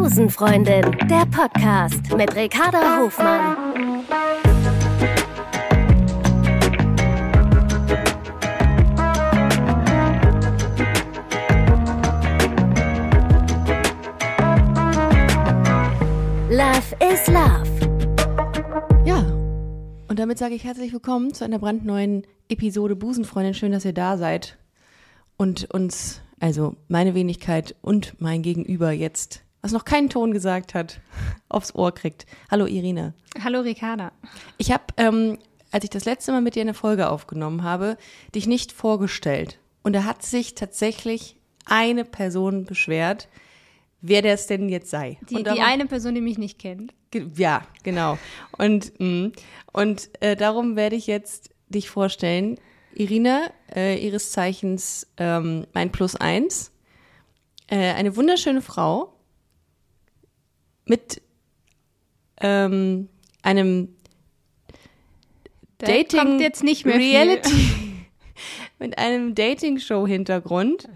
Busenfreundin, der Podcast mit Ricarda Hofmann. Love is Love. Ja, und damit sage ich herzlich willkommen zu einer brandneuen Episode Busenfreundin. Schön, dass ihr da seid und uns, also meine Wenigkeit und mein Gegenüber jetzt, was noch keinen Ton gesagt hat, aufs Ohr kriegt. Hallo Irina. Hallo Ricarda. Ich habe, ähm, als ich das letzte Mal mit dir eine Folge aufgenommen habe, dich nicht vorgestellt. Und da hat sich tatsächlich eine Person beschwert, wer das denn jetzt sei. Die, und die eine Person, die mich nicht kennt. Ge- Ja, genau. Und, mh, und äh, darum werde ich jetzt dich vorstellen. Irina, äh, ihres Zeichens ähm, mein Plus eins. Äh, eine wunderschöne Frau mit ähm, einem Da Dating jetzt nicht mehr Reality mit einem Dating-Show-Hintergrund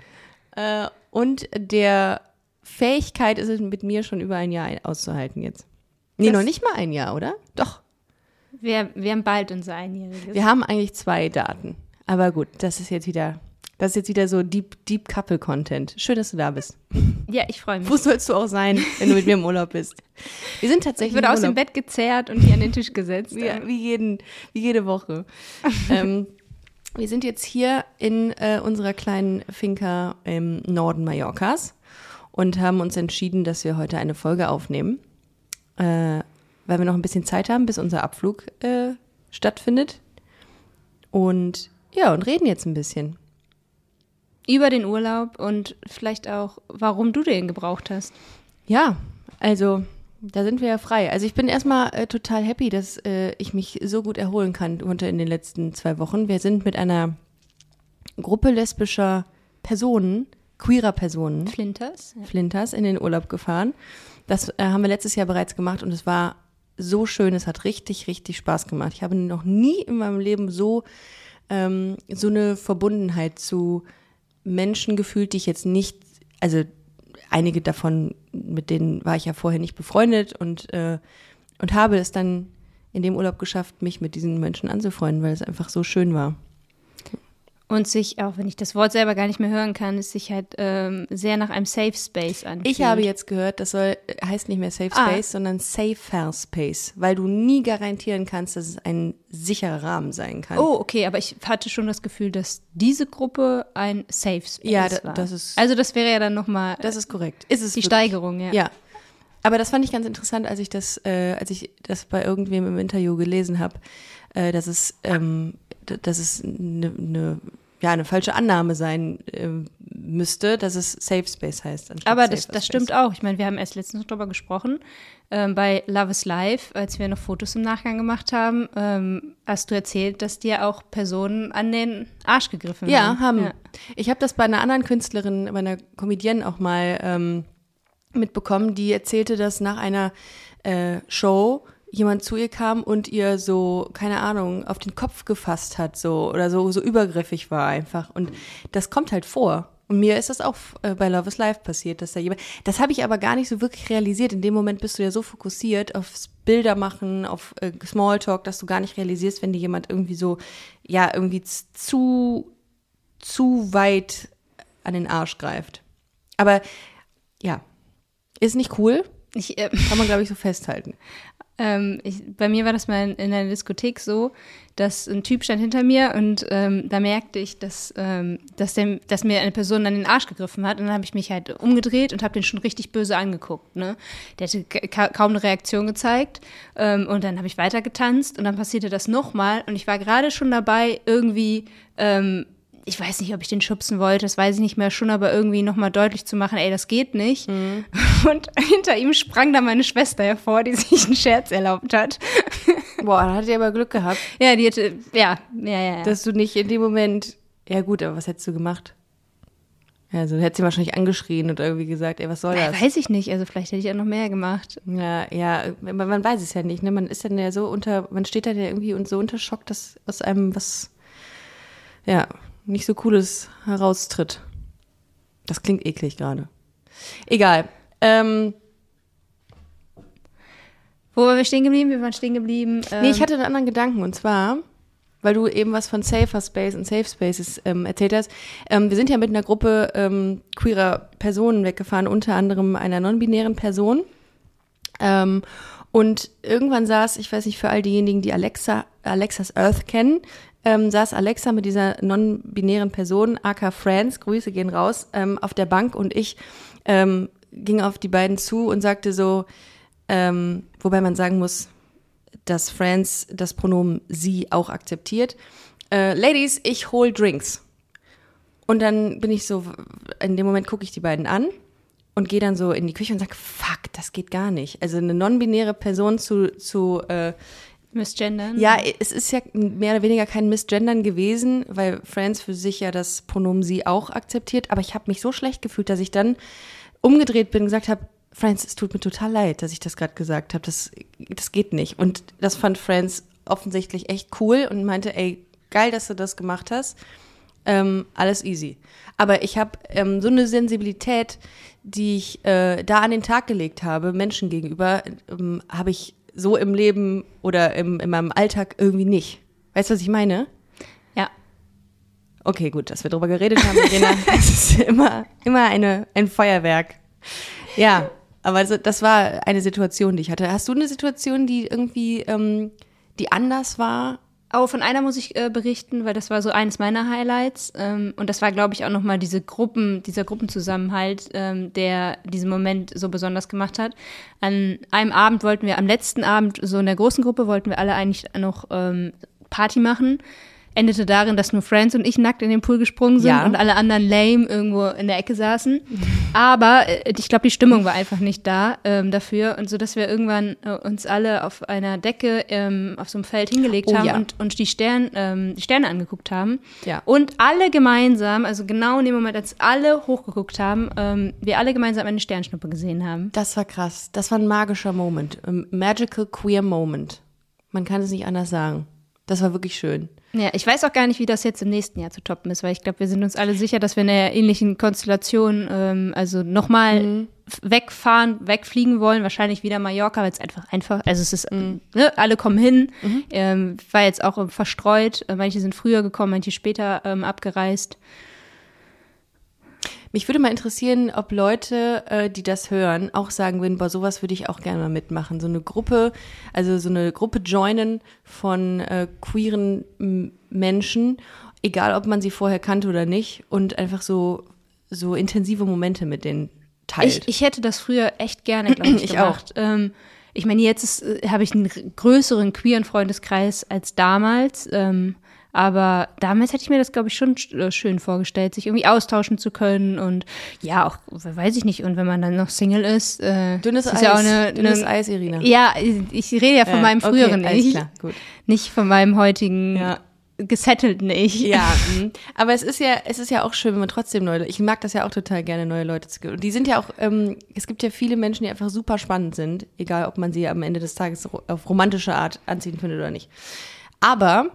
äh, und der Fähigkeit, ist es mit mir schon über ein Jahr auszuhalten jetzt. Nee, Das- noch nicht mal ein Jahr, oder? Doch. Wir, wir haben bald unser Einjähriges. Wir haben eigentlich zwei Daten. Aber gut, das ist jetzt wieder, das ist jetzt wieder so Deep, Deep Couple Content. Schön, dass du da bist. ja, ich freue mich. Wo sollst du auch sein, wenn du mit mir im Urlaub bist? Wir sind Ich tatsächlich wurde im aus dem. Bett gezerrt und hier an den Tisch gesetzt. Wie, wie, jeden, wie jede Woche. ähm, wir sind jetzt hier in äh, unserer kleinen Finca im Norden Mallorcas und haben uns entschieden, dass wir heute eine Folge aufnehmen, äh, weil wir noch ein bisschen Zeit haben, bis unser Abflug äh, stattfindet. Und ja, und reden jetzt ein bisschen. Über den Urlaub und vielleicht auch, warum du den gebraucht hast. Ja, also da sind wir ja frei. Also ich bin erstmal äh, total happy, dass äh, ich mich so gut erholen kann konnte in den letzten zwei Wochen. Wir sind mit einer Gruppe lesbischer Personen, queerer Personen, Flinters? Flinters, in den Urlaub gefahren. Das äh, haben wir letztes Jahr bereits gemacht und es war so schön. Es hat richtig, richtig Spaß gemacht. Ich habe noch nie in meinem Leben so, ähm, so eine Verbundenheit zu Menschen gefühlt, die ich jetzt nicht, also einige davon, mit denen war ich ja vorher nicht befreundet und, äh, und habe es dann in dem Urlaub geschafft, mich mit diesen Menschen anzufreunden, weil es einfach so schön war. Und sich, auch wenn ich das Wort selber gar nicht mehr hören kann, es sich halt ähm, sehr nach einem Safe Space anfühlt. Ich habe jetzt gehört, das soll, heißt nicht mehr Safe Ah. Space, sondern Safer Space, weil du nie garantieren kannst, dass es ein sicherer Rahmen sein kann. Oh, okay, aber ich hatte schon das Gefühl, dass diese Gruppe ein Safe Space Ja, da- war. das ist- Also das wäre ja dann nochmal Das ist korrekt. Ist es die wirklich. Steigerung, ja. Ja. Aber das fand ich ganz interessant, als ich das, äh, als ich das bei irgendwem im Interview gelesen habe, äh, dass es, ähm, dass es eine ne, ja, eine falsche Annahme sein ähm, müsste, dass es Safe Space heißt. Aber das, das stimmt auch. Ich meine, wir haben erst letztens darüber gesprochen. Ähm, bei Love is Life, als wir noch Fotos im Nachgang gemacht haben, ähm, hast du erzählt, dass dir auch Personen an den Arsch gegriffen Ja, haben. Ja. Ich habe das bei einer anderen Künstlerin, bei einer Comedienne auch mal ähm, mitbekommen, die erzählte, dass nach einer äh, Show jemand zu ihr kam und ihr so, keine Ahnung, auf den Kopf gefasst hat, so oder so, so übergriffig war einfach. Und das kommt halt vor. Und mir ist das auch äh, bei Love is Life passiert, dass da jemand. Das habe ich aber gar nicht so wirklich realisiert. In dem Moment bist du ja so fokussiert aufs Bilder machen, auf äh, Smalltalk, dass du gar nicht realisierst, wenn dir jemand irgendwie so, ja, irgendwie zu zu weit an den Arsch greift. Aber ja, ist nicht cool, Ich, äh, kann man glaube ich so festhalten. Ähm, ich, bei mir war das mal in, in einer Diskothek so, dass ein Typ stand hinter mir und ähm, da merkte ich, dass, ähm, dass, dem, dass mir eine Person an den Arsch gegriffen hat. Und dann habe ich mich halt umgedreht und habe den schon richtig böse angeguckt. Ne? Der hatte ka kaum eine Reaktion gezeigt. Ähm, und dann habe ich weiter getanzt und dann passierte das nochmal. Und ich war gerade schon dabei, irgendwie ähm, ich weiß nicht, ob ich den schubsen wollte, das weiß ich nicht mehr schon, aber irgendwie nochmal deutlich zu machen, ey, das geht nicht. Mhm. Und hinter ihm sprang da meine Schwester hervor, die sich einen Scherz erlaubt hat. Boah, da hattet ihr aber Glück gehabt, Ja, die hätte, ja, ja, ja. ja. dass du nicht in dem Moment, ja gut, aber was hättest du gemacht? Ja, also du hättest sie wahrscheinlich angeschrien und irgendwie gesagt, ey, was soll das? weiß ich nicht, also vielleicht hätte ich ja noch mehr gemacht. Ja, ja, man, man weiß es ja nicht, ne? Man ist dann ja so unter, man steht dann ja irgendwie und so unter Schock, dass aus einem was, ja, nicht so Cooles heraustritt. Das klingt eklig gerade. Egal. Ähm, Wo waren wir stehen geblieben? Wir waren stehen geblieben. Nee, ich ähm, hatte einen anderen Gedanken und zwar, weil du eben was von Safer Space und Safe Spaces ähm, erzählt hast. Ähm, wir sind ja mit einer Gruppe ähm, queerer Personen weggefahren, unter anderem einer non-binären Person. Ähm, und irgendwann saß, ich weiß nicht, für all diejenigen, die Alexa, Alexas Earth kennen, ähm, saß Alexa mit dieser non-binären Person, aka Franz, Grüße gehen raus, ähm, auf der Bank und ich ähm, ging auf die beiden zu und sagte so, ähm, wobei man sagen muss, dass Franz das Pronomen sie auch akzeptiert. Äh, Ladies, ich hol Drinks. Und dann bin ich so, in dem Moment gucke ich die beiden an und gehe dann so in die Küche und sage, fuck, das geht gar nicht. Also eine non-binäre Person zu, zu äh, Misgendern. ja, es ist ja mehr oder weniger kein Missgendern gewesen, weil Franz für sich ja das Pronomen sie auch akzeptiert. Aber ich habe mich so schlecht gefühlt, dass ich dann umgedreht bin und gesagt habe, Franz, es tut mir total leid, dass ich das gerade gesagt habe. Das, das geht nicht. Und das fand Franz offensichtlich echt cool und meinte, ey, geil, dass du das gemacht hast. Ähm, alles easy. Aber ich habe ähm, so eine Sensibilität, die ich äh, da an den Tag gelegt habe, Menschen gegenüber, ähm, habe ich so im Leben oder im, in meinem Alltag irgendwie nicht. Weißt du, was ich meine? Ja. Okay, gut, dass wir darüber geredet haben, Verena. Es ist immer, immer eine, ein Feuerwerk. Ja, aber das war eine Situation, die ich hatte. Hast du eine Situation, die irgendwie, ähm, die anders war? Aber von einer muss ich äh, berichten, weil das war so eines meiner Highlights. Ähm, und das war, glaube ich, auch nochmal diese Gruppen, dieser Gruppenzusammenhalt, ähm, der diesen Moment so besonders gemacht hat. An einem Abend wollten wir, am letzten Abend, so in der großen Gruppe, wollten wir alle eigentlich noch ähm, Party machen. Endete darin, dass nur Friends und ich nackt in den Pool gesprungen sind Ja. und alle anderen lame irgendwo in der Ecke saßen. Aber äh, ich glaube, die Stimmung war einfach nicht da ähm, dafür. Und so, dass wir irgendwann äh, uns alle auf einer Decke ähm, auf so einem Feld hingelegt Oh haben ja. und, und die, Stern, ähm, die Sterne angeguckt haben. Ja. Und alle gemeinsam, also genau in dem Moment, als alle hochgeguckt haben, ähm, wir alle gemeinsam eine Sternschnuppe gesehen haben. Das war krass. Das war ein magischer Moment. Ein magical queer Moment. Man kann es nicht anders sagen. Das war wirklich schön. Ja, ich weiß auch gar nicht, wie das jetzt im nächsten Jahr zu toppen ist, weil ich glaube, wir sind uns alle sicher, dass wir in einer ähnlichen Konstellation, ähm, also nochmal Mhm. wegfahren, wegfliegen wollen, wahrscheinlich wieder Mallorca, weil es einfach einfach, also es ist, Mhm. ne, alle kommen hin, ähm, war jetzt auch verstreut, äh, manche sind früher gekommen, manche später ähm, abgereist. Mich würde mal interessieren, ob Leute, äh, die das hören, auch sagen würden, boah, sowas würde ich auch gerne mal mitmachen. So eine Gruppe, also so eine Gruppe joinen von äh, queeren m, Menschen, egal ob man sie vorher kannte oder nicht, und einfach so, so intensive Momente mit denen teilt. Ich, ich hätte das früher echt gerne, glaube ich, Ich gemacht. Ähm, ich meine, jetzt äh, habe ich einen größeren queeren Freundeskreis als damals. Ähm, aber damals hätte ich mir das, glaube ich, schon sch- äh, schön vorgestellt, sich irgendwie austauschen zu können und ja, auch, weiß ich nicht, und wenn man dann noch Single ist, äh, Dünnes das Eis, ist ja auch eine, dünnes eine, Eis, Irina. Ja, ich rede ja von Ja, meinem okay, früheren alles Ich, klar, gut. nicht von meinem heutigen Ja. gesettelten Ich. Ja, mhm. aber es ist ja, es ist ja auch schön, wenn man trotzdem neue, ich mag das ja auch total gerne, neue Leute zu Und die sind ja auch, ähm, es gibt ja viele Menschen, die einfach super spannend sind, egal ob man sie am Ende des Tages auf romantische Art anziehen findet oder nicht. Aber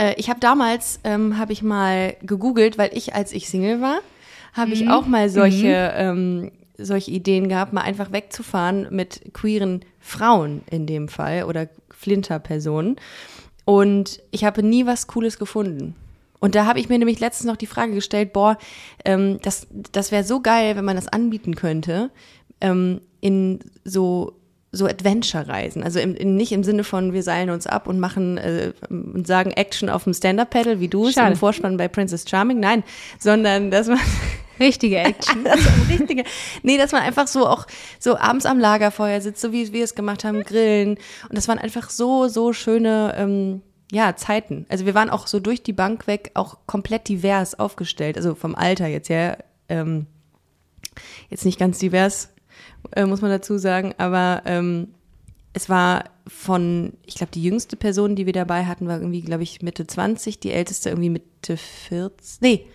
äh, ich habe damals, ähm, habe ich mal gegoogelt, weil ich, als ich Single war, habe ich auch mal solche, ähm, solche Ideen gehabt, mal einfach wegzufahren mit queeren Frauen in dem Fall oder Flinter-Personen. Und ich habe nie was Cooles gefunden. Und da habe ich mir nämlich letztens noch die Frage gestellt, boah, ähm, das, das wäre so geil, wenn man das anbieten könnte, ähm, in so, so Adventure-Reisen. Also im, in, nicht im Sinne von, wir seilen uns ab und machen äh, und sagen Action auf dem Stand-Up-Pedal, wie du es im Vorspann bei Princess Charming. Nein, sondern dass man Richtige Action. das ist ein richtiger. Nee, dass man einfach so auch so abends am Lagerfeuer sitzt, so wie wir es gemacht haben, grillen. Und das waren einfach so, so schöne, ähm, ja, Zeiten. Also wir waren auch so durch die Bank weg auch komplett divers aufgestellt. Also vom Alter jetzt ja, ähm, jetzt nicht ganz divers, äh, muss man dazu sagen, aber ähm, es war von, ich glaube, die jüngste Person, die wir dabei hatten, war irgendwie, glaube ich, Mitte 20, die älteste irgendwie Mitte 40, nee,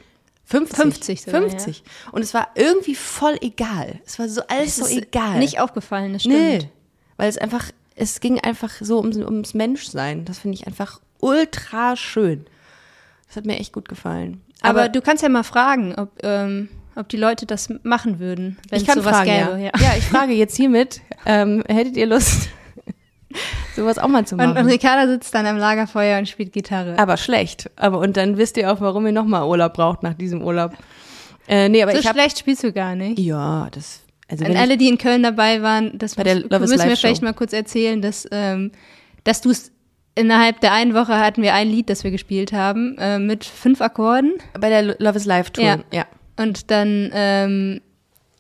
50. 50 sogar, 50. Und es war irgendwie voll egal. Es war so alles so egal. Nicht aufgefallen, das stimmt. Nee, weil es einfach, es ging einfach so ums, ums Menschsein. Das finde ich einfach ultra schön. Das hat mir echt gut gefallen. Aber, du kannst ja mal fragen, ob, ähm, ob die Leute das machen würden, wenn ich kann sowas fragen, gäbe. ja. ja, ich frage jetzt hiermit, ähm, hättet ihr Lust, sowas auch mal zu machen. Und, und Ricarda sitzt dann am Lagerfeuer und spielt Gitarre. aber schlecht. Aber und dann wisst ihr auch, warum ihr nochmal Urlaub braucht nach diesem Urlaub. Äh, nee, aber so ich schlecht spielst du gar nicht. ja, das also An wenn alle, die in Köln dabei waren, das Bei der muss- Love is müssen wir vielleicht mal kurz erzählen, dass, ähm, dass du es innerhalb der einen Woche hatten wir ein Lied, das wir gespielt haben, äh, mit fünf Akkorden. bei der Love is Live Tour, Ja. ja. Und dann ähm,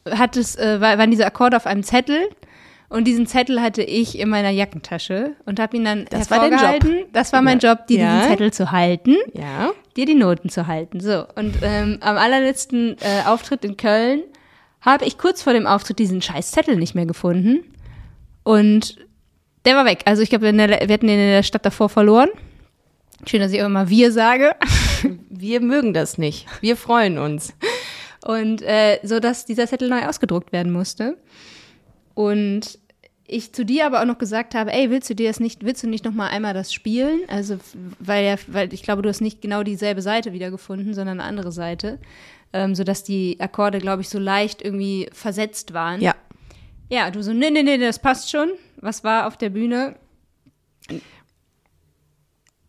hat es, äh, war- waren diese Akkorde auf einem Zettel. Und diesen Zettel hatte ich in meiner Jackentasche und habe ihn dann Das war dein Job. hervorgehalten. Das war mein. Job, dir Ja. diesen Zettel zu halten, Ja. dir die Noten zu halten. So, und ähm, am allerletzten äh, Auftritt in Köln habe ich kurz vor dem Auftritt diesen scheiß Zettel nicht mehr gefunden. Und der war weg. Also ich glaube, wir hatten den in der Stadt davor verloren. Schön, dass ich auch immer wir sage. Wir mögen das nicht. Wir freuen uns. Und äh, so, dass dieser Zettel neu ausgedruckt werden musste. Und ich zu dir aber auch noch gesagt habe, ey, willst du dir das nicht, willst du nicht noch mal einmal das spielen? Also, weil ja, weil ich glaube, du hast nicht genau dieselbe Seite wiedergefunden, sondern eine andere Seite. Ähm, sodass die Akkorde, glaube ich, so leicht irgendwie versetzt waren. Ja. Ja, du so, nee, nee, nee, das passt schon. Was war auf der Bühne?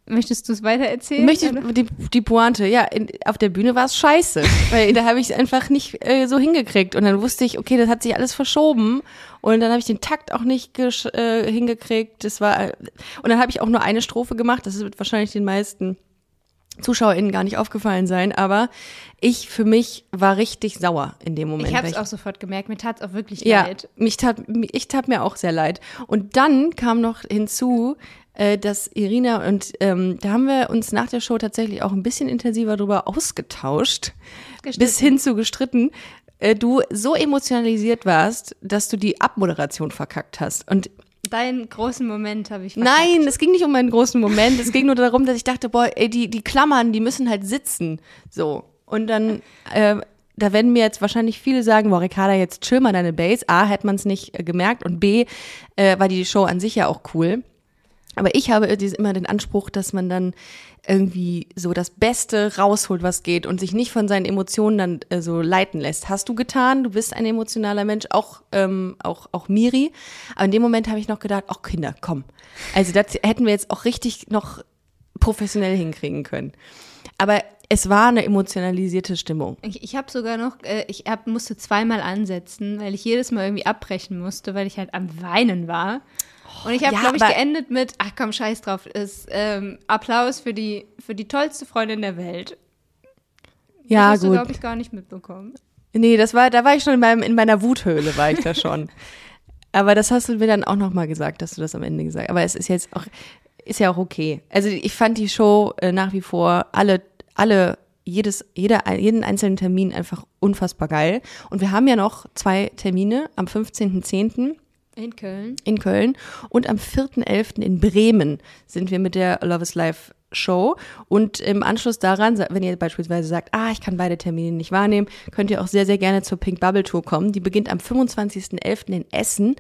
Möchtest du es weiter erzählen? Möchte ich die, die Pointe, ja, in, auf der Bühne war es scheiße, weil da habe ich es einfach nicht äh, so hingekriegt und dann wusste ich, okay, das hat sich alles verschoben und dann habe ich den Takt auch nicht äh, hingekriegt. Das war äh, und dann habe ich auch nur eine Strophe gemacht. Das wird wahrscheinlich den meisten ZuschauerInnen gar nicht aufgefallen sein, aber ich für mich war richtig sauer in dem Moment. ich habe es auch sofort gemerkt. Mir tat es auch wirklich ja, leid. mich tat, ich tat mir auch sehr leid. Und dann kam noch hinzu, äh, dass Irina und ähm, da haben wir uns nach der Show tatsächlich auch ein bisschen intensiver drüber ausgetauscht, Gestritten. bis hin zu gestritten. Äh, du so emotionalisiert warst, dass du die Abmoderation verkackt hast. Und Deinen großen Moment habe ich verkackt. Nein, es ging nicht um einen großen Moment. Es ging nur darum, dass ich dachte, boah, ey, die, die Klammern, die müssen halt sitzen. So. Und dann, äh, da werden mir jetzt wahrscheinlich viele sagen, boah, Ricarda, jetzt chill mal deine Base. A, hätte man es nicht äh, gemerkt und B, äh, war die Show an sich ja auch cool. Aber ich habe immer den Anspruch, dass man dann irgendwie so das Beste rausholt, was geht und sich nicht von seinen Emotionen dann äh, so leiten lässt. Hast du getan? Du bist ein emotionaler Mensch, auch, ähm, auch, auch Miri. Aber in dem Moment habe ich noch gedacht, ach Kinder, komm. Also das hätten wir jetzt auch richtig noch professionell hinkriegen können. Aber es war eine emotionalisierte Stimmung. Ich, ich habe sogar noch, äh, ich hab, musste zweimal ansetzen, weil ich jedes Mal irgendwie abbrechen musste, weil ich halt am Weinen war. Und ich habe, ja, glaube ich, geendet mit, ach komm, scheiß drauf, ist ähm, Applaus für die, für die tollste Freundin der Welt. Ja, das hast du, gut. glaube ich, gar nicht mitbekommen. Nee, das war, da war ich schon in, meinem, in meiner Wuthöhle, war ich da schon. Aber das hast du mir dann auch nochmal gesagt, dass du das am Ende gesagt hast. Aber es ist jetzt auch, ist ja auch okay. Also ich fand die Show äh, nach wie vor alle, alle, jedes, jeder, jeden einzelnen Termin einfach unfassbar geil. Und wir haben ja noch zwei Termine am 15.10. In Köln. in Köln und am 4.11. in Bremen sind wir mit der Love is Life Show und im Anschluss daran, wenn ihr beispielsweise sagt, ah, ich kann beide Termine nicht wahrnehmen, könnt ihr auch sehr, sehr gerne zur Pink Bubble Tour kommen. Die beginnt am 25.11. in Essen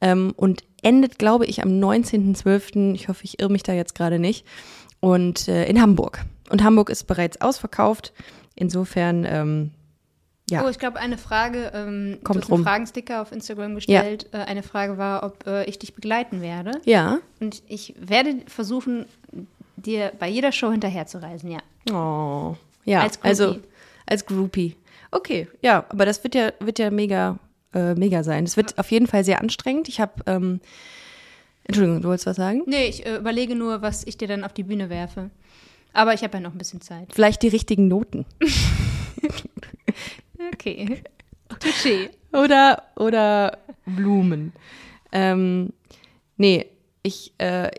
ähm, und endet, glaube ich, am 19.12., ich hoffe, ich irre mich da jetzt gerade nicht, und äh, in Hamburg. Und Hamburg ist bereits ausverkauft. Insofern, ähm, ja. Oh, ich glaube, eine Frage, ähm, Kommt du hast einen rum. Fragensticker auf Instagram gestellt. Äh, eine Frage war, ob äh, ich dich begleiten werde. ja. Und ich werde versuchen, dir bei jeder Show hinterherzureisen, ja. Oh, ja, Als Groupie. also als Groupie. Okay, ja, aber das wird ja, wird ja mega, äh, mega sein. Es wird auf jeden Fall sehr anstrengend. Ich habe, ähm, Entschuldigung, du wolltest was sagen? Nee, ich äh, überlege nur, was ich dir dann auf die Bühne werfe. Aber ich habe ja noch ein bisschen Zeit. Vielleicht die richtigen Noten. Okay. Touché. Oder, oder Blumen. Ähm, nee, ich äh,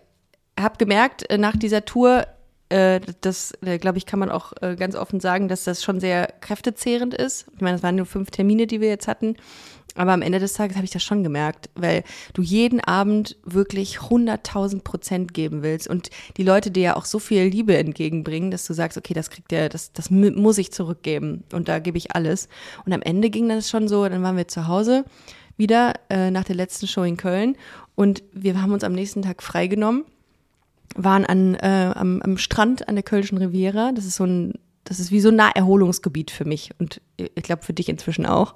habe gemerkt, äh, nach dieser Tour, äh, das, äh, glaube ich, kann man auch äh, ganz offen sagen, dass das schon sehr kräftezehrend ist. Ich meine, es waren nur fünf Termine, die wir jetzt hatten. Aber am Ende des Tages habe ich das schon gemerkt, weil du jeden Abend wirklich 100.000 Prozent geben willst und die Leute dir ja auch so viel Liebe entgegenbringen, dass du sagst, okay, das kriegt der, das, das mu- muss ich zurückgeben und da gebe ich alles. Und am Ende ging das schon so, dann waren wir zu Hause wieder äh, nach der letzten Show in Köln und wir haben uns am nächsten Tag freigenommen, waren an, äh, am, am Strand an der Kölschen Riviera. Das ist so ein, das ist wie so ein Naherholungsgebiet für mich und ich glaube für dich inzwischen auch.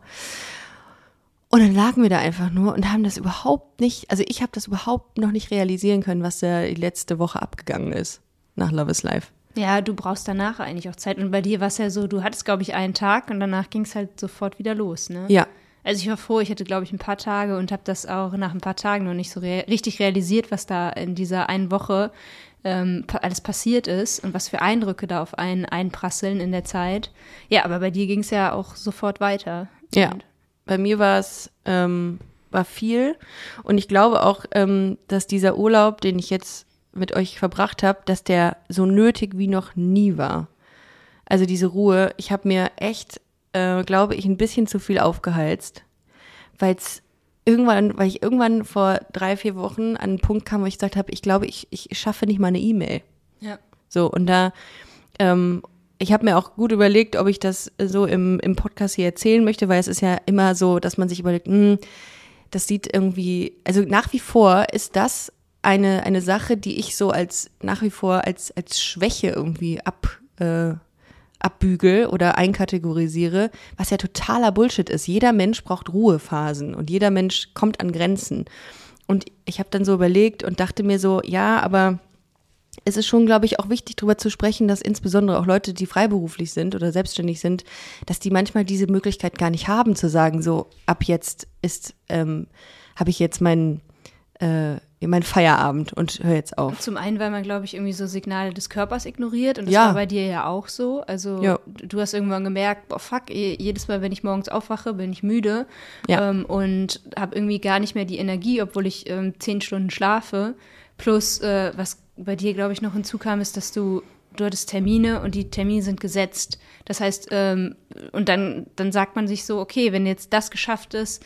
Und dann lagen wir da einfach nur und haben das überhaupt nicht, also ich habe das überhaupt noch nicht realisieren können, was da die letzte Woche abgegangen ist nach Love is Life. Ja, du brauchst danach eigentlich auch Zeit. Und bei dir war es ja so, du hattest, glaube ich, einen Tag und danach ging es halt sofort wieder los, ne? Ja. Also ich war froh, ich hatte, glaube ich, ein paar Tage und habe das auch nach ein paar Tagen noch nicht so rea richtig realisiert, was da in dieser einen Woche ähm, alles passiert ist und was für Eindrücke da auf einen einprasseln in der Zeit. Ja, aber bei dir ging es ja auch sofort weiter. Ja. Und Bei mir war es ähm, war viel und ich glaube auch, ähm, dass dieser Urlaub, den ich jetzt mit euch verbracht habe, dass der so nötig wie noch nie war. Also diese Ruhe. Ich habe mir echt, äh, glaube ich, ein bisschen zu viel aufgeheizt, weil es irgendwann, weil ich irgendwann vor drei vier Wochen an einen Punkt kam, wo ich gesagt habe, ich glaube, ich, ich schaffe nicht mal eine E-Mail. ja. So, und da, ähm, ich habe mir auch gut überlegt, ob ich das so im, im Podcast hier erzählen möchte, weil es ist ja immer so, dass man sich überlegt, hm, das sieht irgendwie, also nach wie vor ist das eine, eine Sache, die ich so als nach wie vor als, als Schwäche irgendwie ab, äh, abbügel oder einkategorisiere, was ja totaler Bullshit ist. Jeder Mensch braucht Ruhephasen und jeder Mensch kommt an Grenzen. Und ich habe dann so überlegt und dachte mir so, ja, aber es ist schon, glaube ich, auch wichtig, darüber zu sprechen, dass insbesondere auch Leute, die freiberuflich sind oder selbstständig sind, dass die manchmal diese Möglichkeit gar nicht haben, zu sagen, so ab jetzt ist, ähm, habe ich jetzt meinen äh, mein Feierabend und höre jetzt auf. Zum einen, weil man, glaube ich, irgendwie so Signale des Körpers ignoriert und das Ja. war bei dir ja auch so. Also Ja. du hast irgendwann gemerkt, boah, fuck, je- jedes Mal, wenn ich morgens aufwache, bin ich müde Ja. ähm, und habe irgendwie gar nicht mehr die Energie, obwohl ich ähm, zehn Stunden schlafe. Plus, äh, was bei dir, glaube ich, noch hinzukam, ist, dass du du hattest Termine und die Termine sind gesetzt. Das heißt, ähm, und dann, dann sagt man sich so, okay, wenn jetzt das geschafft ist,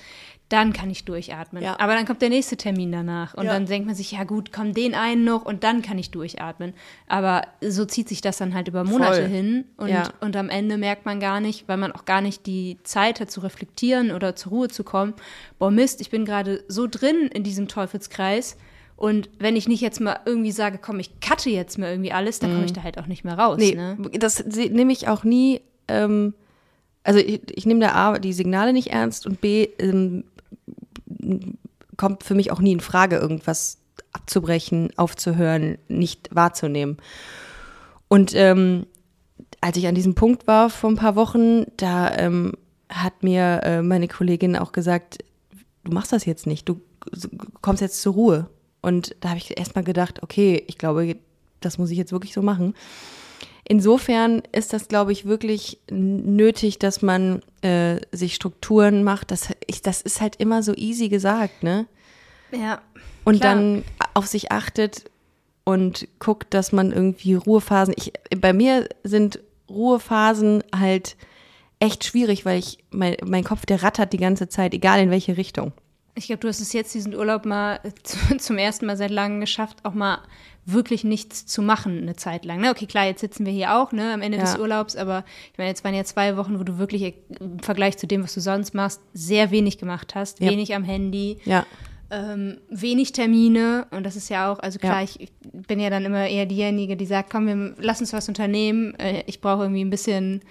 dann kann ich durchatmen. Ja. Aber dann kommt der nächste Termin danach. Und Ja. dann denkt man sich, ja gut, komm den einen noch und dann kann ich durchatmen. Aber so zieht sich das dann halt über Monate Voll. hin. Und, Ja. und am Ende merkt man gar nicht, weil man auch gar nicht die Zeit hat zu reflektieren oder zur Ruhe zu kommen. Boah, Mist, ich bin gerade so drin in diesem Teufelskreis. Und wenn ich nicht jetzt mal irgendwie sage, komm, ich cutte jetzt mal irgendwie alles, dann komme ich da halt auch nicht mehr raus. Mhm. Nee, Ne? das nehme ich auch nie, ähm, also ich, ich nehme da A, die Signale nicht ernst und B, ähm, kommt für mich auch nie in Frage, irgendwas abzubrechen, aufzuhören, nicht wahrzunehmen. Und ähm, als ich an diesem Punkt war vor ein paar Wochen, da ähm, hat mir äh, meine Kollegin auch gesagt, du machst das jetzt nicht, du kommst jetzt zur Ruhe. Und da habe ich erstmal gedacht, okay, ich glaube, das muss ich jetzt wirklich so machen. Insofern ist das, glaube ich, wirklich nötig, dass man äh, sich Strukturen macht. Das, ich, das ist halt immer so easy gesagt, ne? Ja. Und Klar. dann auf sich achtet und guckt, dass man irgendwie Ruhephasen. Ich, bei mir sind Ruhephasen halt echt schwierig, weil ich mein, mein Kopf der rattert die ganze Zeit, egal in welche Richtung. Ich glaube, du hast es jetzt diesen Urlaub mal äh, zu, zum ersten Mal seit langem geschafft, auch mal wirklich nichts zu machen eine Zeit lang. Ne? Okay, klar, jetzt sitzen wir hier auch ne, am Ende des Ja. Urlaubs, aber ich meine, jetzt waren ja zwei Wochen, wo du wirklich äh, im Vergleich zu dem, was du sonst machst, sehr wenig gemacht hast, Ja. wenig am Handy, Ja, ähm, wenig Termine und das ist ja auch, also klar, Ja. ich, ich bin ja dann immer eher diejenige, die sagt, komm, wir, lass uns was unternehmen. Äh, ich brauche irgendwie ein bisschen,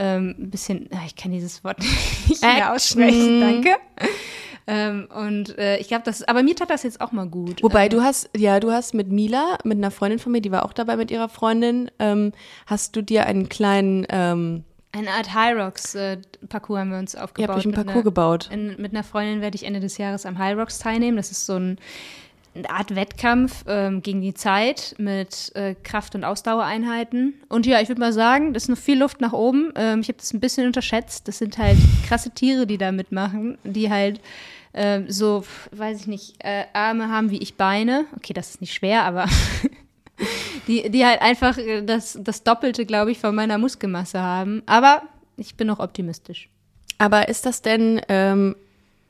ähm, ein bisschen, ah, ich kann dieses Wort nicht mehr aussprechen, danke. Ähm, und äh, ich glaube, das, aber mir tat das jetzt auch mal gut. Wobei du hast, ja, du hast mit Mila, mit einer Freundin von mir, die war auch dabei mit ihrer Freundin, ähm, hast du dir einen kleinen, ähm, eine Art High Rocks äh, Parcours haben wir uns ihr aufgebaut. habt euch einen Parcours einer- gebaut. In, mit einer Freundin werde ich Ende des Jahres am High Rocks teilnehmen. Das ist so ein, eine Art Wettkampf ähm, gegen die Zeit mit äh, Kraft- und Ausdauereinheiten. Und ja, ich würde mal sagen, das ist noch viel Luft nach oben. Ähm, ich habe das ein bisschen unterschätzt. Das sind halt krasse Tiere, die da mitmachen, die halt ähm, so, weiß ich nicht, äh, Arme haben wie ich Beine. Okay, das ist nicht schwer, aber die, die halt einfach äh, das, das Doppelte, glaube ich, von meiner Muskelmasse haben. Aber ich bin noch optimistisch. Aber ist das denn, ähm,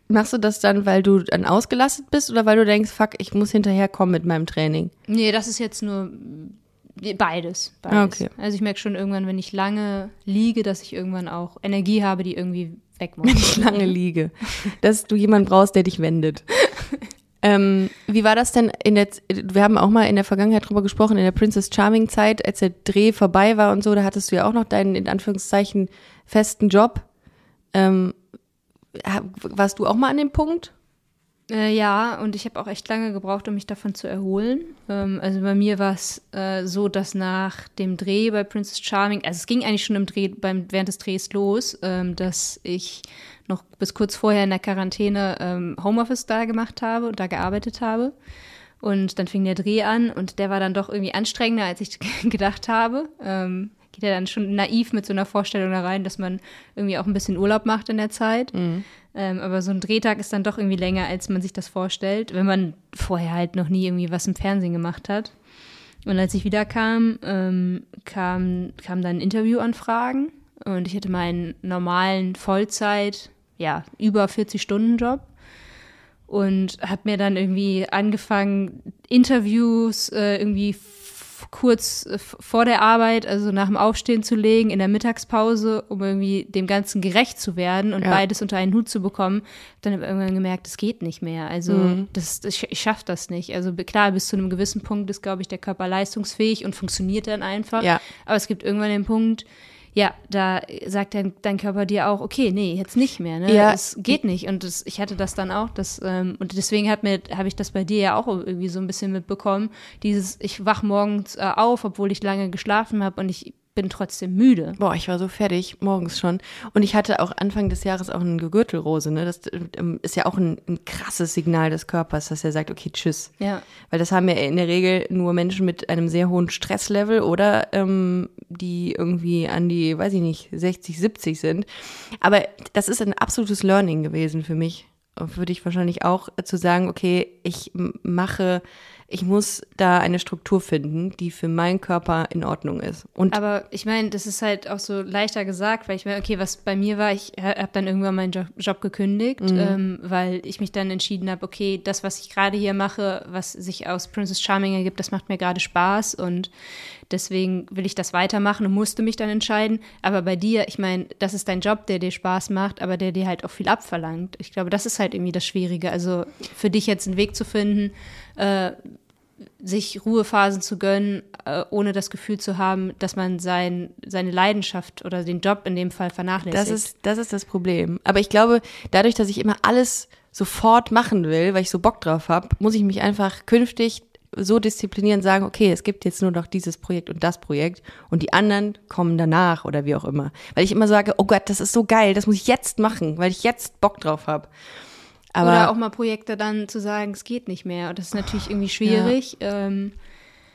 machst du das dann, weil du dann ausgelastet bist oder weil du denkst, fuck, ich muss hinterherkommen mit meinem Training? Nee, das ist jetzt nur beides. beides. Okay. Also ich merke schon irgendwann, wenn ich lange liege, dass ich irgendwann auch Energie habe, die irgendwie weg muss. Wenn ich lange liege. Dass du jemanden brauchst, der dich wendet. ähm, wie war das denn in der, wir haben auch mal in der Vergangenheit drüber gesprochen, in der Princess Charming Zeit, als der Dreh vorbei war und so, da hattest du ja auch noch deinen, in Anführungszeichen, festen Job. Ähm, warst du auch mal an dem Punkt? Äh, ja, und ich habe auch echt lange gebraucht, um mich davon zu erholen. Ähm, also bei mir war es äh, so, dass nach dem Dreh bei Princess Charming, also es ging eigentlich schon im Dreh, beim, während des Drehs los, ähm, dass ich noch bis kurz vorher in der Quarantäne ähm, Homeoffice da gemacht habe und da gearbeitet habe. Und dann fing der Dreh an und der war dann doch irgendwie anstrengender, als ich gedacht habe. Ähm, geht ja dann schon naiv mit so einer Vorstellung da rein, dass man irgendwie auch ein bisschen Urlaub macht in der Zeit. Ähm, aber so ein Drehtag ist dann doch irgendwie länger, als man sich das vorstellt, wenn man vorher halt noch nie irgendwie was im Fernsehen gemacht hat. Und als ich wiederkam, ähm, kam, kam dann Interviewanfragen und ich hatte meinen normalen Vollzeit, ja, über 40-Stunden-Job und habe mir dann irgendwie angefangen, Interviews äh, irgendwie kurz äh, vor der Arbeit, also nach dem Aufstehen zu legen, in der Mittagspause, um irgendwie dem Ganzen gerecht zu werden und Ja. beides unter einen Hut zu bekommen. Dann habe ich irgendwann gemerkt, das geht nicht mehr. Also das, das, ich schaffe das nicht. Also klar, bis zu einem gewissen Punkt ist, glaube ich, der Körper leistungsfähig und funktioniert dann einfach. Ja. Aber es gibt irgendwann den Punkt, ja, da sagt dein, dein Körper dir auch, okay, nee, jetzt nicht mehr. Ne? Ja. Es geht nicht. Und das, ich hatte das dann auch. Das, ähm, und deswegen hat mir, habe ich das bei dir ja auch irgendwie so ein bisschen mitbekommen. Dieses, ich wach morgens äh, auf, obwohl ich lange geschlafen habe und ich bin trotzdem müde. Boah, ich war so fertig, morgens schon. Und ich hatte auch Anfang des Jahres auch eine Gürtelrose. Ne? Das ähm, ist ja auch ein, ein krasses Signal des Körpers, dass er sagt, okay, tschüss. Ja. Weil das haben ja in der Regel nur Menschen mit einem sehr hohen Stresslevel oder ähm, die irgendwie an die, weiß ich nicht, 60, 70 sind. Aber das ist ein absolutes Learning gewesen für mich. Und Für dich wahrscheinlich auch äh, zu sagen, okay, ich mache, ich muss da eine Struktur finden, die für meinen Körper in Ordnung ist. Und Aber ich meine, das ist halt auch so leichter gesagt, weil ich meine, okay, was bei mir war, ich habe dann irgendwann meinen Job, Job gekündigt, ähm, weil ich mich dann entschieden habe, okay, das, was ich gerade hier mache, was sich aus Princess Charming ergibt, das macht mir gerade Spaß und deswegen will ich das weitermachen und musste mich dann entscheiden. Aber bei dir, ich meine, das ist dein Job, der dir Spaß macht, aber der dir halt auch viel abverlangt. Ich glaube, das ist halt irgendwie das Schwierige. Also für dich jetzt einen Weg zu finden, äh, sich Ruhephasen zu gönnen, äh, ohne das Gefühl zu haben, dass man sein, seine Leidenschaft oder den Job in dem Fall vernachlässigt. Das ist, das ist das Problem. Aber ich glaube, dadurch, dass ich immer alles sofort machen will, weil ich so Bock drauf habe, muss ich mich einfach künftig so disziplinieren, sagen, okay, es gibt jetzt nur noch dieses Projekt und das Projekt und die anderen kommen danach oder wie auch immer. Weil ich immer sage, oh Gott, das ist so geil, das muss ich jetzt machen, weil ich jetzt Bock drauf habe. Aber Oder auch mal Projekte dann zu sagen, es geht nicht mehr. Und das ist natürlich irgendwie schwierig. Ähm,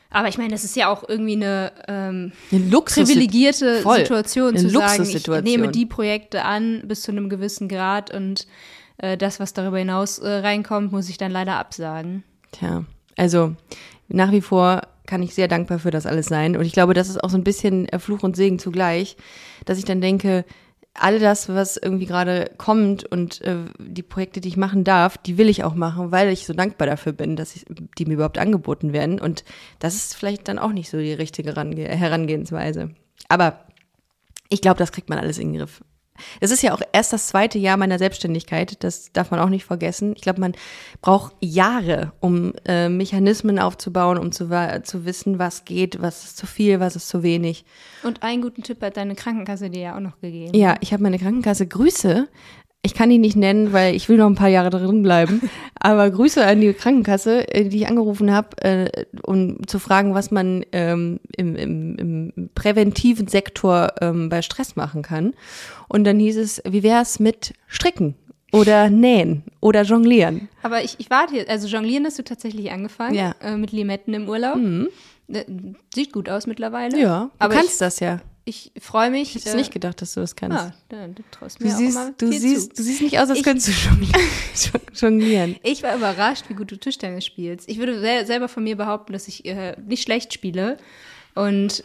aber ich meine, das ist ja auch irgendwie eine ähm, eine privilegierte Voll. Situation Eine zu sagen, ich nehme die Projekte an bis zu einem gewissen Grad und äh, das, was darüber hinaus äh, reinkommt, muss ich dann leider absagen. Tja, also nach wie vor kann ich sehr dankbar für das alles sein. Und ich glaube, das ist auch so ein bisschen äh, Fluch und Segen zugleich, dass ich dann denke, all das, was irgendwie gerade kommt und äh, die Projekte, die ich machen darf, die will ich auch machen, weil ich so dankbar dafür bin, dass ich, die mir überhaupt angeboten werden. Und das ist vielleicht dann auch nicht so die richtige Range Herangehensweise. Aber ich glaube, das kriegt man alles in den Griff. Es ist ja auch erst das zweite Jahr meiner Selbstständigkeit, das darf man auch nicht vergessen. Ich glaube, man braucht Jahre, um äh, Mechanismen aufzubauen, um zu, zu wissen, was geht, was ist zu viel, was ist zu wenig. Und einen guten Tipp hat deine Krankenkasse dir ja auch noch gegeben. Ja, ich habe meine Krankenkasse Grüße. Ich kann die nicht nennen, weil ich will noch ein paar Jahre drin bleiben. Aber Grüße an die Krankenkasse, äh, die ich angerufen habe, äh, um zu fragen, was man ähm, im, im, im präventiven Sektor ähm, bei Stress machen kann. Und dann hieß es, wie wär's mit Stricken oder Nähen oder Jonglieren? Aber ich, ich warte jetzt, also jonglieren hast du tatsächlich angefangen, Ja. äh, mit Limetten im Urlaub. Äh, Sieht gut aus mittlerweile. Ja, du aber kannst ich, das ja. Ich freue mich. Ich hätte nicht gedacht, dass du das kannst. ah, du traust du mir auch siehst, immer du viel siehst, zu. du siehst nicht aus, als Ich- könntest du jonglieren. Ich war überrascht, wie gut du Tischtennis spielst. Ich würde sel selber von mir behaupten, dass ich äh, nicht schlecht spiele und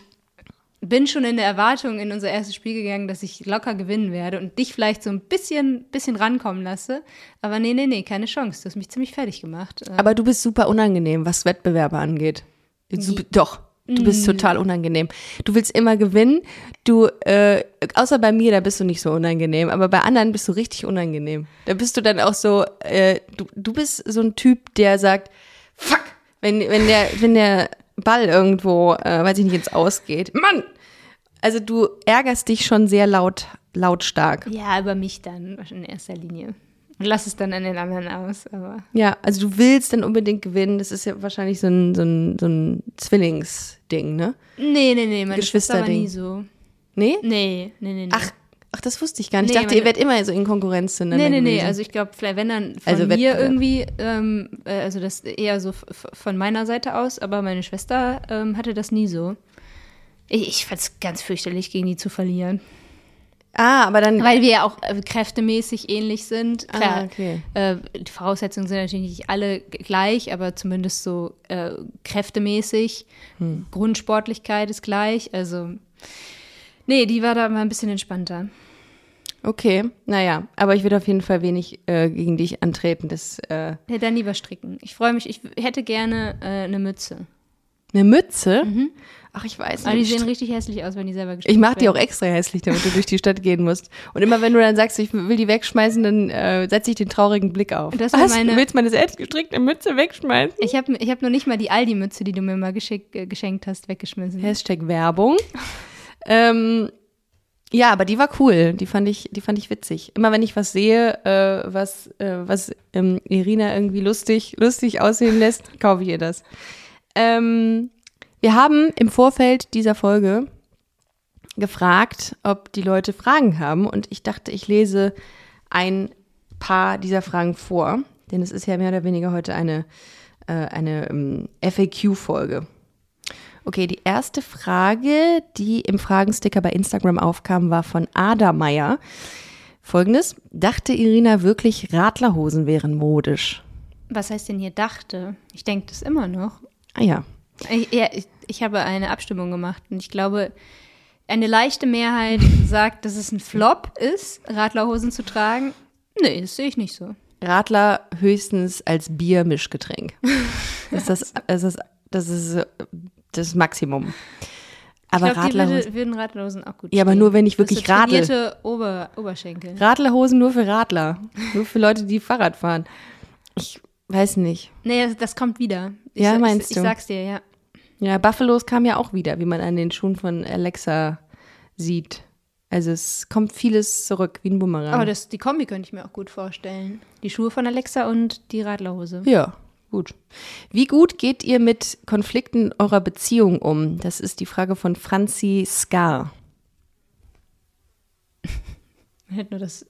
bin schon in der Erwartung in unser erstes Spiel gegangen, dass ich locker gewinnen werde und dich vielleicht so ein bisschen, bisschen rankommen lasse. Aber nee, nee, nee, keine Chance. Du hast mich ziemlich fertig gemacht. Äh, Aber du bist super unangenehm, was Wettbewerbe angeht. Du, doch, du bist total unangenehm. Du willst immer gewinnen. Du, äh, außer bei mir, da bist du nicht so unangenehm, aber bei anderen bist du richtig unangenehm. Da bist du dann auch so, äh, du, du bist so ein Typ, der sagt, fuck, wenn, wenn der, wenn der Ball irgendwo, äh, weiß ich nicht, ins Ausgeht, Mann! Also du ärgerst dich schon sehr laut, lautstark. Ja, über mich dann in erster Linie. Und lass es dann an den anderen aus, aber. Ja, also du willst dann unbedingt gewinnen. Das ist ja wahrscheinlich so ein, so ein, so ein Zwillingsding, ne? Nee, nee, nee, meine Schwester war Geschwisterding. nie so. Nee? Nee, nee, nee, nee. Ach, ach, das wusste ich gar nicht. Nee, ich dachte, ihr werdet immer so in Konkurrenz zueinander Nee, nee, nee, gewesen. also ich glaube, vielleicht wenn dann von Also mir irgendwie, ähm, äh, also das eher so von meiner Seite aus, aber meine Schwester ähm, hatte das nie so. Ich, ich fand es ganz fürchterlich, gegen die zu verlieren. Ah, aber dann. Weil wir ja auch äh, kräftemäßig ähnlich sind. Klar, Ah, okay. äh, die Voraussetzungen sind natürlich nicht alle gleich, aber zumindest so äh, kräftemäßig. Hm. Grundsportlichkeit ist gleich. Also, nee, die war da mal ein bisschen entspannter. Okay, naja, aber ich würde auf jeden Fall wenig äh, gegen dich antreten. Das, äh, Ja, dann lieber stricken. Ich freue mich, ich hätte gerne äh, eine Mütze. eine Mütze? Ach, ich weiß Aber die nicht. sehen richtig hässlich aus, wenn die selber gestrickt Ich mache die auch extra hässlich, damit du durch die Stadt gehen musst. Und immer wenn du dann sagst, ich will die wegschmeißen, dann äh, setze ich den traurigen Blick auf. Das war Was? meine- Du willst meine selbst gestrickte Mütze wegschmeißen? Ich habe ich hab noch nicht mal die Aldi-Mütze, die du mir mal geschick, äh, geschenkt hast, weggeschmissen. Hashtag Werbung. ähm, ja, aber die war cool. Die fand ich, die fand ich witzig. Immer wenn ich was sehe, äh, was, äh, was ähm, Irina irgendwie lustig, lustig aussehen lässt, kaufe ich ihr das. Ähm, wir haben im Vorfeld dieser Folge gefragt, ob die Leute Fragen haben. Und ich dachte, ich lese ein paar dieser Fragen vor. Denn es ist ja mehr oder weniger heute eine, äh, eine ähm, FAQ-Folge. Okay, die erste Frage, die im Fragensticker bei Instagram aufkam, war von Ada Meier. Folgendes: Dachte Irina wirklich, Radlerhosen wären modisch? Was heißt denn hier dachte? Ich denke das immer noch. Ah ja. Ich, ja, ich, ich habe eine Abstimmung gemacht und ich glaube, eine leichte Mehrheit sagt, dass es ein Flop ist, Radlerhosen zu tragen. Nee, das sehe ich nicht so. Radler höchstens als Biermischgetränk. Das ist das, das, ist, das ist das Maximum. Aber ich glaube, die Radlerhosen. würde, würden Radlerhosen auch gut Ja, aber nur wenn ich Das wirklich radel. trainierte Ober, Oberschenkel. Radlerhosen nur für Radler. Nur für Leute, die Fahrrad fahren. Ich weiß nicht. Nee, das, das kommt wieder. Ich, Ja, meinst ich, du? Ich sag's dir, ja. Ja, Buffalos kam ja auch wieder, wie man an den Schuhen von Alexa sieht. Also es kommt vieles zurück, wie ein Bumerang. Aber das, die Kombi könnte ich mir auch gut vorstellen. Die Schuhe von Alexa und die Radlerhose. ja, gut. Wie gut geht ihr mit Konflikten eurer Beziehung um? Das ist die Frage von Franzi Skar. Man hätte nur das,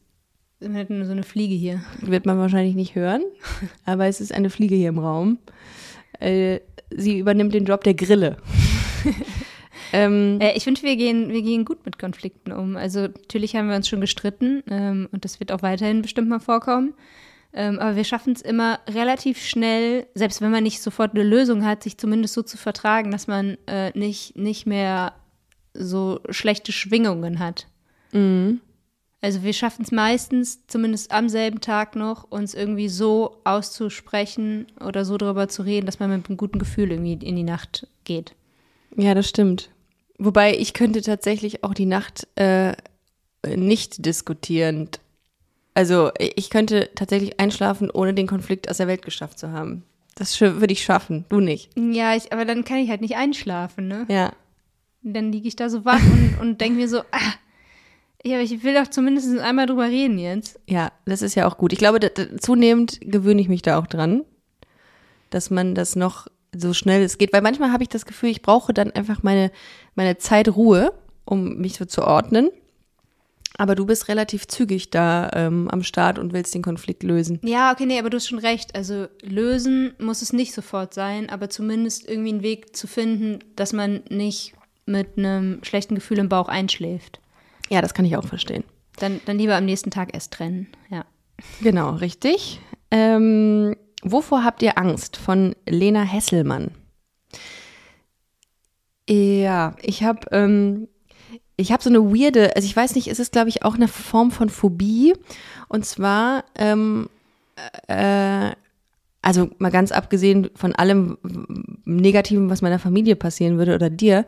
man hätte nur so eine Fliege hier. Wird man wahrscheinlich nicht hören, aber es ist eine Fliege hier im Raum. Äh, sie übernimmt den Job der Grille. ähm, Äh, ich finde, wir gehen, wir gehen gut mit Konflikten um. Also natürlich haben wir uns schon gestritten ähm, und das wird auch weiterhin bestimmt mal vorkommen. Ähm, aber wir schaffen es immer relativ schnell, selbst wenn man nicht sofort eine Lösung hat, sich zumindest so zu vertragen, dass man äh, nicht, nicht mehr so schlechte Schwingungen hat. Also wir schaffen es meistens, zumindest am selben Tag noch, uns irgendwie so auszusprechen oder so darüber zu reden, dass man mit einem guten Gefühl irgendwie in die Nacht geht. Ja, das stimmt. Wobei ich könnte tatsächlich auch die Nacht äh, nicht diskutierend. Also ich könnte tatsächlich einschlafen, ohne den Konflikt aus der Welt geschafft zu haben. Das würde ich schaffen, du nicht. Ja, ich, aber dann kann ich halt nicht einschlafen, ne? Ja. Dann liege ich da so wach und, und denke mir so, ah, ja, aber ich will doch zumindest einmal drüber reden jetzt. Ja, das ist ja auch gut. Ich glaube, zunehmend gewöhne ich mich da auch dran, dass man das noch so schnell es geht. Weil manchmal habe ich das Gefühl, ich brauche dann einfach meine, meine Zeit Ruhe, um mich so zu ordnen. Aber du bist relativ zügig da ähm, am Start und willst den Konflikt lösen. Ja, okay, nee, aber du hast schon recht. Also lösen muss es nicht sofort sein, aber zumindest irgendwie einen Weg zu finden, dass man nicht mit einem schlechten Gefühl im Bauch einschläft. Ja, das kann ich auch verstehen. Dann, dann lieber am nächsten Tag erst trennen, ja. Genau, richtig. Ähm, wovor habt ihr Angst? Von Lena Hesselmann. Ja, ich habe ähm, ich habe so eine weirde, also ich weiß nicht, es ist glaube ich auch eine Form von Phobie. Und zwar, ähm, äh, also mal ganz abgesehen von allem Negativen, was meiner Familie passieren würde oder dir,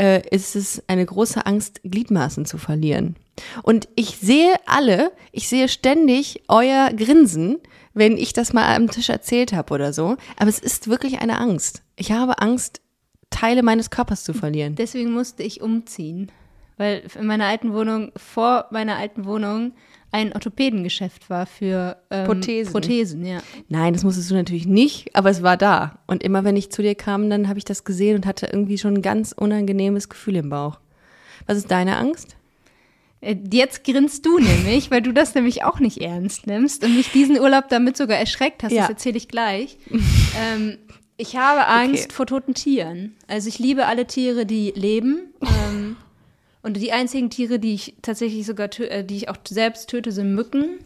äh, ist es eine große Angst, Gliedmaßen zu verlieren. Und ich sehe alle, ich sehe ständig euer Grinsen, wenn ich das mal am Tisch erzählt habe oder so. Aber es ist wirklich eine Angst. Ich habe Angst, Teile meines Körpers zu verlieren. Deswegen musste ich umziehen. weil in meiner alten Wohnung, vor meiner alten Wohnung, ein Orthopädengeschäft war für ähm, Prothesen. Prothesen, ja. Nein, das musstest du natürlich nicht, aber es war da. Und immer wenn ich zu dir kam, dann habe ich das gesehen und hatte irgendwie schon ein ganz unangenehmes Gefühl im Bauch. Was ist deine Angst? Äh, Jetzt grinst du nämlich, weil du das nämlich auch nicht ernst nimmst und mich diesen Urlaub damit sogar erschreckt hast. Ja. Das erzähle ich gleich. ähm, ich habe Angst Okay. vor toten Tieren. Also ich liebe alle Tiere, die leben. Ähm, und die einzigen Tiere, die ich tatsächlich sogar, äh, die ich auch selbst töte, sind Mücken.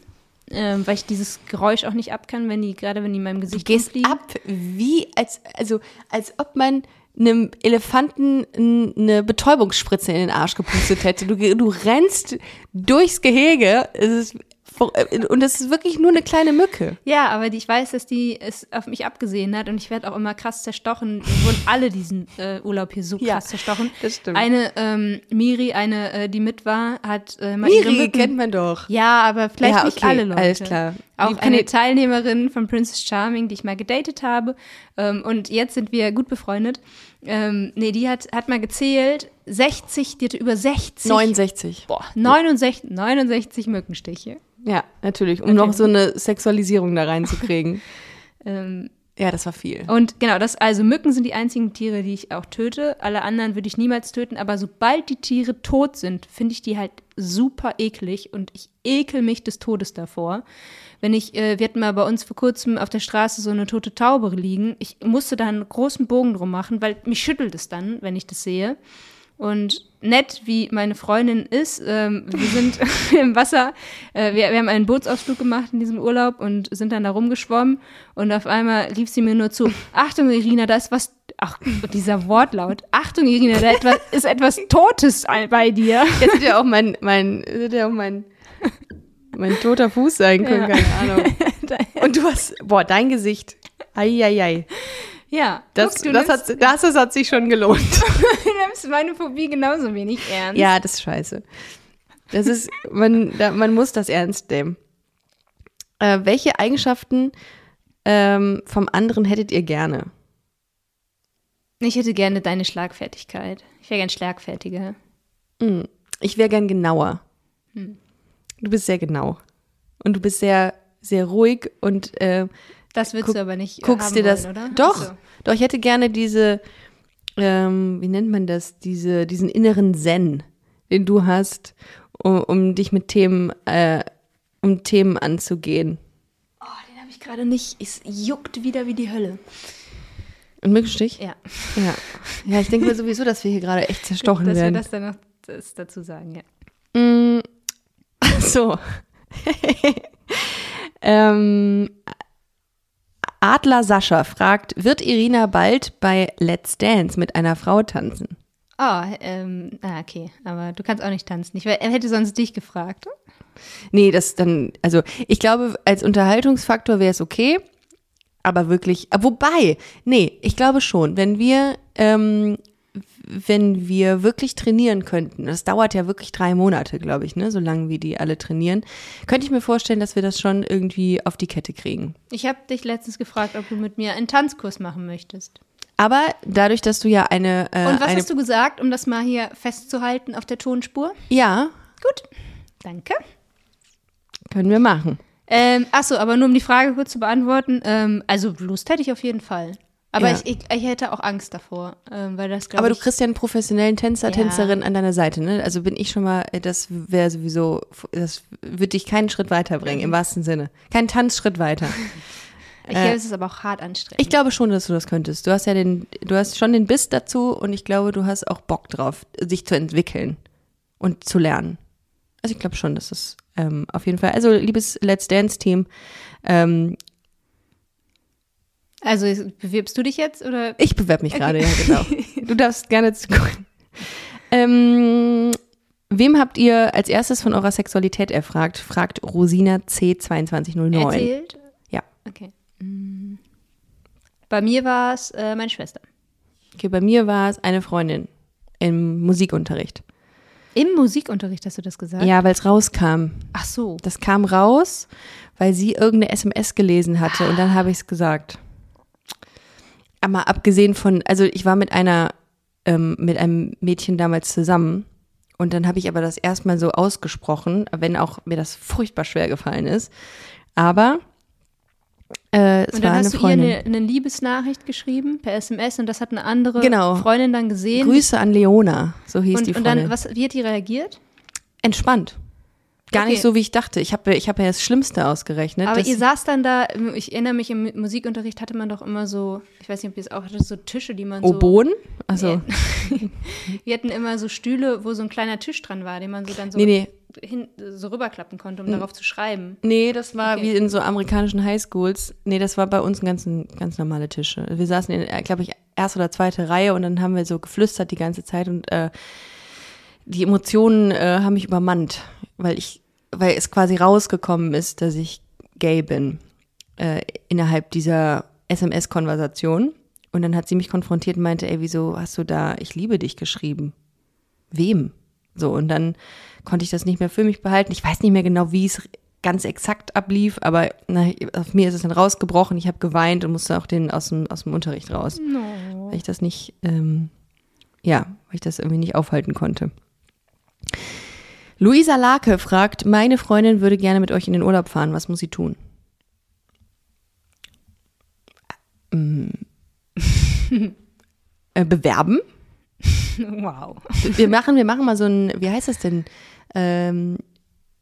Ähm, weil ich dieses Geräusch auch nicht ab kann, wenn die, gerade wenn die in meinem Du Gesicht gehst rumfliegen. ab, wie, als, also, als ob man einem Elefanten eine Betäubungsspritze in den Arsch gepustet hätte. Du, du rennst durchs Gehege es ist, äh, und es ist wirklich nur eine kleine Mücke. Ja, aber die, ich weiß, dass die es auf mich abgesehen hat und ich werde auch immer krass zerstochen. Wurden alle diesen äh, Urlaub hier so krass Ja, zerstochen. das stimmt. Eine ähm, Miri, eine, äh, die mit war, hat äh, mal Miri Mücken. kennt man doch. Ja, aber vielleicht Ja, nicht okay, alle Leute. alles klar. Auch eine Teilnehmerin von Princess Charming, die ich mal gedatet habe. Ähm, und jetzt sind wir gut befreundet. Ähm, nee, die hat, hat mal gezählt, 60, die hatte über 60. 69. Boah, 69, 69 Mückenstiche. Ja, natürlich, um noch so eine Sexualisierung da reinzukriegen. Ähm, ja, das war viel. Und genau, das, also Mücken sind die einzigen Tiere, die ich auch töte. Alle anderen würde ich niemals töten, aber sobald die Tiere tot sind, finde ich die halt super eklig und ich ekel mich des Todes davor. Wenn ich, äh, wir hatten mal bei uns vor kurzem auf der Straße so eine tote Taube liegen, ich musste da einen großen Bogen drum machen, weil mich schüttelt es dann, wenn ich das sehe. Und nett, wie meine Freundin ist, ähm, wir sind im Wasser, äh, wir, wir haben einen Bootsausflug gemacht in diesem Urlaub und sind dann da rumgeschwommen und auf einmal rief sie mir nur zu, Achtung Irina, da ist was, ach, dieser Wortlaut, Achtung Irina, da etwas, ist etwas Totes bei dir. Jetzt hätte ja auch mein, mein, hätte ja auch mein, mein toter Fuß sein können, Ja. keine Ahnung. Und du hast, boah, dein Gesicht. Eieiei. Ja, Das, guck, das, hat, das, das hat sich schon gelohnt. du nimmst meine Phobie genauso wenig ernst. Ja, das ist scheiße. Das ist, man, da, man muss das ernst nehmen. Äh, welche Eigenschaften ähm, vom anderen hättet ihr gerne? Ich hätte gerne deine Schlagfertigkeit. Ich wäre gern schlagfertiger. Ich wäre gern genauer. Du bist sehr genau. Und du bist sehr, sehr ruhig und äh, Das willst Guck- du aber nicht äh, guckst dir das. wollen, oder? Doch, Ach so. doch, ich hätte gerne diese, ähm, wie nennt man das, diese, diesen inneren Zen, den du hast, um, um dich mit Themen, äh, um Themen anzugehen. Oh, den habe ich gerade nicht. Es juckt wieder wie die Hölle. Und Mückenstich? Ja, Ja. Ja, ich denke mir sowieso, dass wir hier gerade echt zerstochen dass wir werden. das dann noch das dazu sagen, ja. Mm, so. ähm, Adler Sascha fragt, wird Irina bald bei Let's Dance mit einer Frau tanzen? Oh, ähm, ah, okay. Aber du kannst auch nicht tanzen. Ich, er hätte sonst dich gefragt. Nee, das dann, also ich glaube, als Unterhaltungsfaktor wäre es okay, aber wirklich, ah, wobei, nee, ich glaube schon, wenn wir, ähm, wenn wir wirklich trainieren könnten, das dauert ja wirklich drei Monate, glaube ich, ne, so lange wie die alle trainieren, könnte ich mir vorstellen, dass wir das schon irgendwie auf die Kette kriegen. Ich habe dich letztens gefragt, ob du mit mir einen Tanzkurs machen möchtest. Aber dadurch, dass du ja eine, äh, Und was eine hast du gesagt, um das mal hier festzuhalten auf der Tonspur? ja, Gut. Danke. können wir machen. Ähm, achso, aber nur um die Frage kurz zu beantworten. Ähm, also Lust hätte ich auf jeden Fall. Aber Ja. ich, ich, ich hätte auch Angst davor, ähm, weil das Aber du kriegst ja einen professionellen Tänzer, Ja. Tänzerin an deiner Seite, ne? Also bin ich schon mal, äh, das wäre sowieso, das würde dich keinen Schritt weiterbringen, im wahrsten Sinne. Keinen Tanzschritt weiter. ich glaube, es ist aber auch hart anstrengend. Ich glaube schon, dass du das könntest. Du hast ja den, du hast schon den Biss dazu und ich glaube, du hast auch Bock drauf, sich zu entwickeln und zu lernen. Also ich glaube schon, dass es ähm, auf jeden Fall, also liebes Let's Dance Team, ähm, also bewirbst du dich jetzt oder? Ich bewerbe mich gerade, ja, genau. Du darfst gerne zugucken. Ähm, wem habt ihr als erstes von eurer Sexualität erfragt? Fragt Rosina C2209. Erzählt? Ja. Okay. Mm. Bei mir war es äh, meine Schwester. Okay, bei mir war es eine Freundin im Musikunterricht. Im Musikunterricht hast du das gesagt? Ja, weil es rauskam. Ach so. Das kam raus, weil sie irgendeine SMS gelesen hatte und dann habe ich es gesagt. Aber abgesehen von, also ich war mit einer, ähm, mit einem Mädchen damals zusammen Und dann habe ich aber das erstmal so ausgesprochen, wenn auch mir das furchtbar schwer gefallen ist. Aber äh, es Und war dann eine hast du ihr Freundin. eine, eine Liebesnachricht geschrieben per SMS und das hat eine andere Genau. Freundin dann gesehen. Grüße an Leona, so hieß und, die und Freundin. dann, was, wie hat die reagiert? Entspannt. Gar nicht Okay. so, wie ich dachte. Ich habe ich hab ja das Schlimmste ausgerechnet. Aber ihr saß dann da, ich erinnere mich, im Musikunterricht hatte man doch immer so, ich weiß nicht, ob ihr es auch hattet, so Tische, die man so. Oboen? Also, Wir hatten immer so Stühle, wo so ein kleiner Tisch dran war, den man so dann so, nee, nee. Hin, so rüberklappen konnte, um darauf zu schreiben. Nee, das war Okay. wie in so amerikanischen Highschools. Nee, das war bei uns ein ganz, ganz normale Tische. Wir saßen in, glaube ich, erste oder zweite Reihe und dann haben wir so geflüstert die ganze Zeit und äh, die Emotionen äh, haben mich übermannt, weil ich, weil es quasi rausgekommen ist, dass ich gay bin äh, innerhalb dieser SMS-Konversation. Und dann hat sie mich konfrontiert und meinte, ey, wieso hast du da ich liebe dich geschrieben? Wem? So, und dann konnte ich das nicht mehr für mich behalten. Ich weiß nicht mehr genau, wie es ganz exakt ablief, aber na, auf mir ist es dann rausgebrochen. Ich habe geweint und musste auch den aus dem, aus dem Unterricht raus, weil ich das nicht, ähm, ja, weil ich das irgendwie nicht aufhalten konnte. Luisa Lake fragt, meine Freundin würde gerne mit euch in den Urlaub fahren. Was muss sie tun? Äh, bewerben? Wow. Wir machen, wir machen mal so ein, wie heißt das denn? Ähm,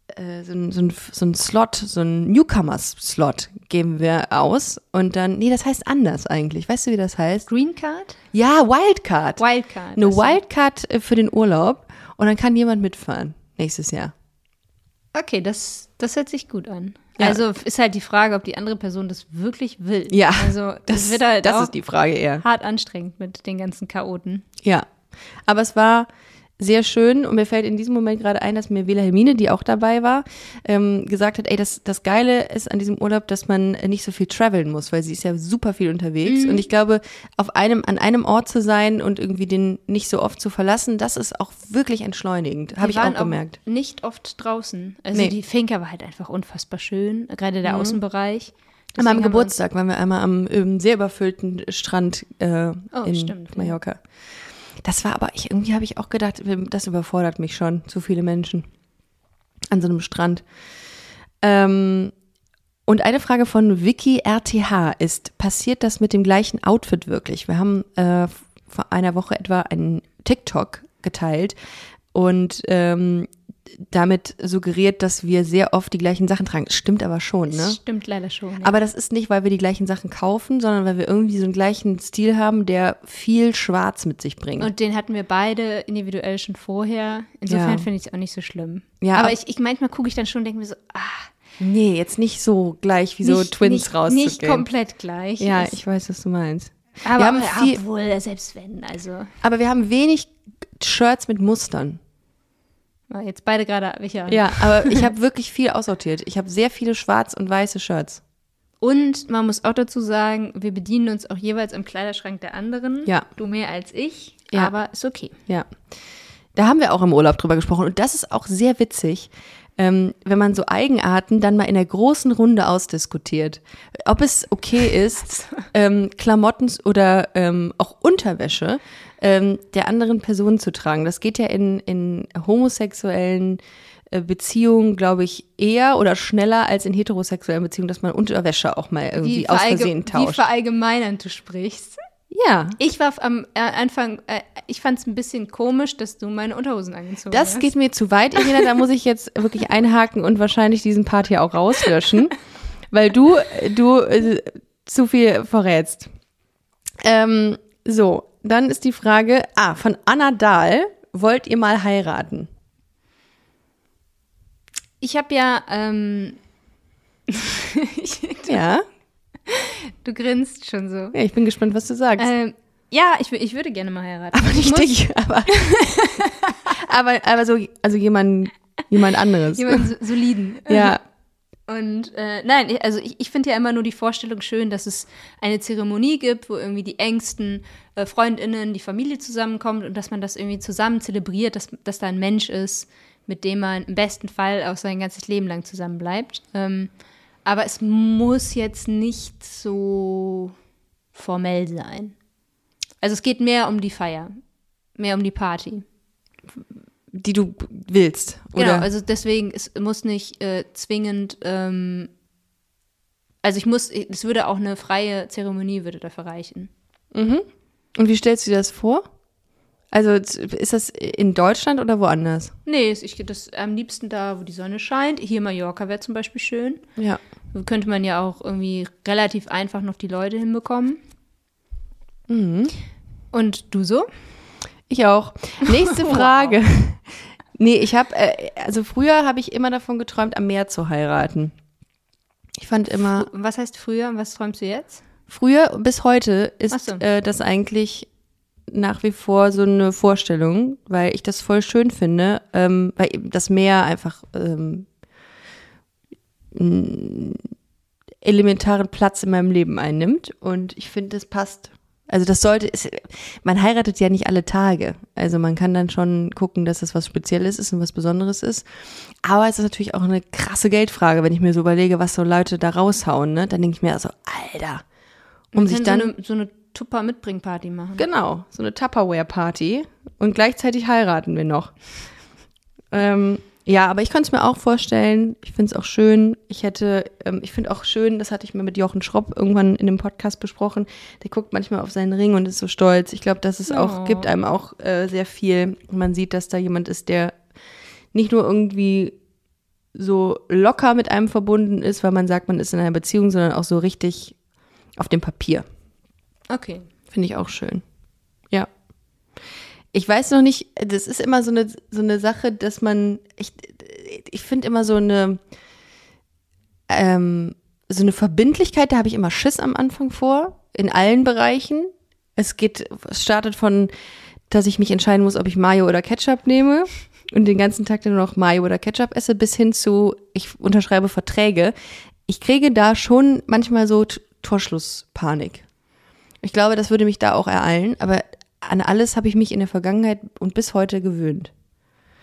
äh, so, ein, so, ein, so ein Slot, so ein Newcomers-Slot geben wir aus. Und dann, nee, das heißt anders eigentlich. Weißt du, wie das heißt? Green Card? Ja, Wildcard. Wildcard. Eine. Wildcard äh, für den Urlaub. Und dann kann jemand mitfahren nächstes Jahr. Okay, das, das hört sich gut an. Ja. Also ist halt die Frage, ob die andere Person das wirklich will. Ja, Also das, wird halt das auch ist die Frage eher. hart anstrengend mit den ganzen Chaoten. Ja, aber es war sehr schön und mir fällt in diesem Moment gerade ein, dass mir Wilhelmine, die auch dabei war, ähm, gesagt hat, ey, das, das Geile ist an diesem Urlaub, dass man nicht so viel traveln muss, weil sie ist ja super viel unterwegs und ich glaube, auf einem, an einem Ort zu sein und irgendwie den nicht so oft zu verlassen, das ist auch wirklich entschladigend, habe ich auch gemerkt. nicht oft draußen. Also Nee. die Finca war halt einfach unfassbar schön, gerade der Außenbereich. An meinem Deswegen haben wir Geburtstag waren wir einmal am sehr überfüllten Strand äh, Oh, in stimmt, ja. Das war aber, ich, irgendwie habe ich auch gedacht, das überfordert mich schon, zu viele Menschen an so einem Strand. Ähm, und eine Frage von Vicky RTH ist, passiert das mit dem gleichen Outfit wirklich? Wir haben äh, vor einer Woche etwa einen TikTok geteilt und ähm, damit suggeriert, dass wir sehr oft die gleichen Sachen tragen. Stimmt aber schon, ne? Das stimmt leider schon. Ja. Aber das ist nicht, weil wir die gleichen Sachen kaufen, sondern weil wir irgendwie so einen gleichen Stil haben, der viel Schwarz mit sich bringt. Und den hatten wir beide individuell schon vorher. Insofern Ja. finde ich es auch nicht so schlimm. Ja, aber ab- ich, ich manchmal gucke ich dann schon und denke mir so, ah, nee, jetzt nicht so gleich wie so nicht, Twins nicht, rauszugehen. Nicht komplett gleich. Ja, ich weiß, was du meinst. aber wir haben viel- obwohl, selbst wenn, also Aber wir haben wenig Shirts mit Mustern. Ah, jetzt beide gerade welche an. Ja, aber ich habe wirklich viel aussortiert. Ich habe sehr viele schwarz und weiße Shirts. Und man muss auch dazu sagen, wir bedienen uns auch jeweils im Kleiderschrank der anderen. Ja. Du mehr als ich, Ja. aber ist okay. Ja. Da haben wir auch im Urlaub drüber gesprochen. Und das ist auch sehr witzig, ähm, wenn man so Eigenarten dann mal in der großen Runde ausdiskutiert. Ob es okay ist, ähm, Klamotten oder ähm, auch Unterwäsche ähm, der anderen Person zu tragen. Das geht ja in, in homosexuellen äh, Beziehungen, glaube ich, eher oder schneller als in heterosexuellen Beziehungen, dass man Unterwäsche auch mal irgendwie aus Versehen wie tauscht. verallgemeinernd du sprichst. Ja. Ich war am äh, Anfang, äh, ich fand es ein bisschen komisch, dass du meine Unterhosen angezogen Das hast. geht mir zu weit, Irina. Da muss ich jetzt wirklich einhaken und wahrscheinlich diesen Part hier auch rauslöschen, weil du, du äh, zu viel verrätst. Ähm, so, dann ist die Frage, ah, von Anna Dahl, wollt ihr mal heiraten? Ich habe ja, ähm, Ja? du grinst schon so. Ja, ich bin gespannt, was du sagst. Ähm, ja, ich, ich würde gerne mal heiraten. aber Ich nicht dich, aber, aber, aber so, also jemand, jemand anderes. Jemanden so- soliden. Ja, Und äh, nein, also ich, ich finde ja immer nur die Vorstellung schön, dass es eine Zeremonie gibt, wo irgendwie die engsten äh, FreundInnen, die Familie zusammenkommt und dass man das irgendwie zusammen zelebriert, dass, dass da ein Mensch ist, mit dem man im besten Fall auch sein ganzes Leben lang zusammen bleibt. Ähm, aber es muss jetzt nicht so formell sein. Also es geht mehr um die Feier, mehr um die Party. Die du willst. Oder? Genau, also deswegen, es muss nicht äh, zwingend, ähm, also ich muss, es würde auch eine freie Zeremonie würde dafür reichen. Und wie stellst du dir das vor? Also ist das in Deutschland oder woanders? Nee, ich das am liebsten da, wo die Sonne scheint. Hier Mallorca wäre zum Beispiel schön. Ja. Könnte man ja auch irgendwie relativ einfach noch die Leute hinbekommen. Und du so? Ich auch. Nächste Frage. Nee, ich habe, äh, also früher habe ich immer davon geträumt, am Meer zu heiraten. Ich fand immer, Was heißt früher und was träumst du jetzt? früher bis heute ist so. äh, das eigentlich nach wie vor so eine Vorstellung, weil ich das voll schön finde, ähm, weil das Meer einfach ähm, einen elementaren Platz in meinem Leben einnimmt und ich finde, das passt. Also das sollte, es, man heiratet ja nicht alle Tage. Also man kann dann schon gucken, dass es was Spezielles ist und was Besonderes ist. Aber es ist natürlich auch eine krasse Geldfrage, wenn ich mir so überlege, was so Leute da raushauen. Ne? Dann denke ich mir also, Alter, um sich dann so eine, so eine Tupper-Mitbringparty machen. Genau, so eine Tupperware-Party. Und gleichzeitig heiraten wir noch. Ähm, ja, aber ich könnte es mir auch vorstellen. Ich finde es auch schön. Ich hätte, ähm, ich finde auch schön, das hatte ich mal mit Jochen Schropp irgendwann in dem Podcast besprochen. Der guckt manchmal auf seinen Ring und ist so stolz. Ich glaube, dass es auch, Oh. gibt einem auch äh, sehr viel. Man sieht, dass da jemand ist, der nicht nur irgendwie so locker mit einem verbunden ist, weil man sagt, man ist in einer Beziehung, sondern auch so richtig auf dem Papier. Okay. Finde ich auch schön. Ich weiß noch nicht, das ist immer so eine, so eine Sache, dass man, ich, ich finde immer so eine, ähm, so eine Verbindlichkeit, da habe ich immer Schiss am Anfang vor, in allen Bereichen. Es geht, es startet von, dass ich mich entscheiden muss, ob ich Mayo oder Ketchup nehme und den ganzen Tag dann nur noch Mayo oder Ketchup esse, bis hin zu, ich unterschreibe Verträge. Ich kriege da schon manchmal so Torschlusspanik. Ich glaube, das würde mich da auch ereilen, aber an alles habe ich mich in der Vergangenheit und bis heute gewöhnt.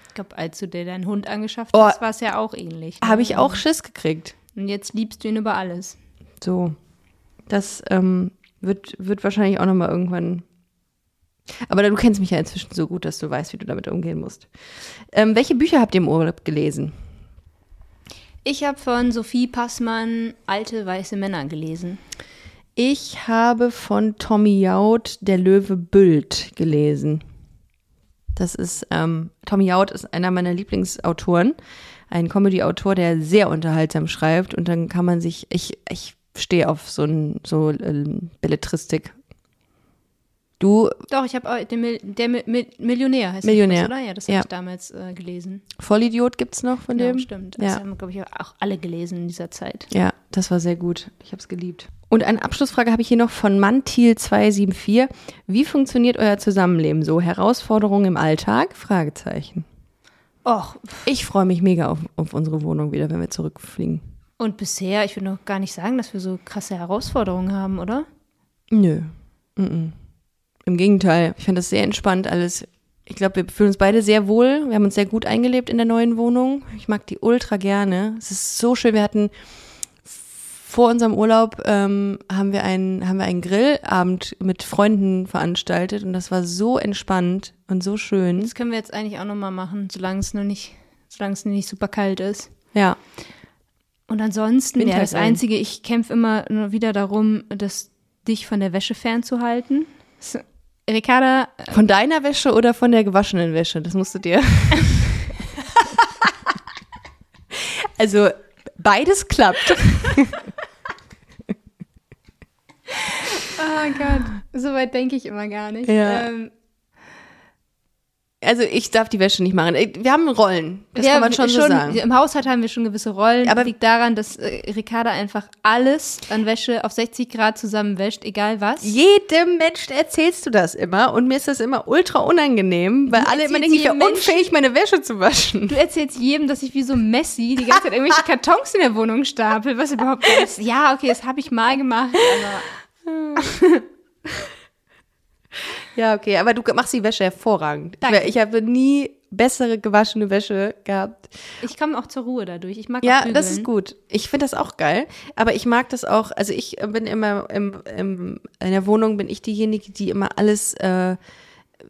Ich glaube, als du dir deinen Hund angeschafft Oh. hast, war es ja auch ähnlich. ne? Habe ich auch Schiss gekriegt. Und jetzt liebst du ihn über alles. So. Das ähm, wird, wird wahrscheinlich auch nochmal irgendwann. Aber du kennst mich ja inzwischen so gut, dass du weißt, wie du damit umgehen musst. Ähm, welche Bücher habt ihr im Urlaub gelesen? Ich habe von Sophie Passmann Alte weiße Männer gelesen. Ich habe von Tommy Jaud Der Löwe Büllt gelesen. Das ist, ähm, Tommy Jaud ist einer meiner Lieblingsautoren. Ein Comedy-Autor, der sehr unterhaltsam schreibt. Und dann kann man sich, ich, ich stehe auf so ein, so ähm, Belletristik. Du, Doch, ich habe den Mil der Mil Mil Millionär heißt Millionär. das, oder? Ja, das habe Ja. ich damals äh, gelesen. Vollidiot gibt's noch von Ja, dem? stimmt. Das Ja. haben, glaube ich, auch alle gelesen in dieser Zeit. Ja, das war sehr gut. Ich habe es geliebt. Und eine Abschlussfrage habe ich hier noch von Mantil274. Wie funktioniert euer Zusammenleben so? Herausforderungen im Alltag? Fragezeichen. Och, Ich freue mich mega auf, auf unsere Wohnung wieder, wenn wir zurückfliegen. und bisher, ich würde noch gar nicht sagen, dass wir so krasse Herausforderungen haben, oder? Nö. Mm-mm. Im Gegenteil, ich finde das sehr entspannt alles. Ich glaube, wir fühlen uns beide sehr wohl. Wir haben uns sehr gut eingelebt in der neuen Wohnung. Ich mag die ultra gerne. Es ist so schön. Wir hatten vor unserem Urlaub ähm, haben wir einen haben wir einen Grillabend mit Freunden veranstaltet und das war so entspannt und so schön. Das können wir jetzt eigentlich auch nochmal machen, solange es noch nicht, solange es nicht super kalt ist. Ja, Und ansonsten, ja, das. Einzige, ich kämpfe immer nur wieder darum, das, dich von der Wäsche fernzuhalten. Ricarda, von deiner Wäsche oder von der gewaschenen Wäsche? Das musst du dir. also beides klappt. oh Gott, so weit denke ich immer gar nicht. Ja. Ähm, Also ich darf die Wäsche nicht machen. Wir haben Rollen. Das ja, kann man schon, so sagen. Im Haushalt haben wir schon gewisse Rollen. Aber- liegt daran, dass äh, Ricarda einfach alles an Wäsche auf 60 Grad zusammenwäscht, egal was. Jedem Menschen erzählst du das immer und mir ist das immer ultra unangenehm, weil Du alle immer denken, ich wäre unfähig, meine Wäsche zu waschen. Du erzählst jedem, dass ich wie so Messi die ganze Zeit irgendwelche Kartons in der Wohnung stapel, was überhaupt ist. Ja, okay, das habe ich mal gemacht, aber Ja, okay, aber du machst die Wäsche hervorragend. Danke. Ich habe nie bessere gewaschene Wäsche gehabt. ich komme auch zur Ruhe dadurch. Ich mag Ja, das ist gut. Ich finde das auch geil, aber ich mag das auch, also ich bin immer im, im, in der Wohnung bin ich diejenige, die immer alles äh,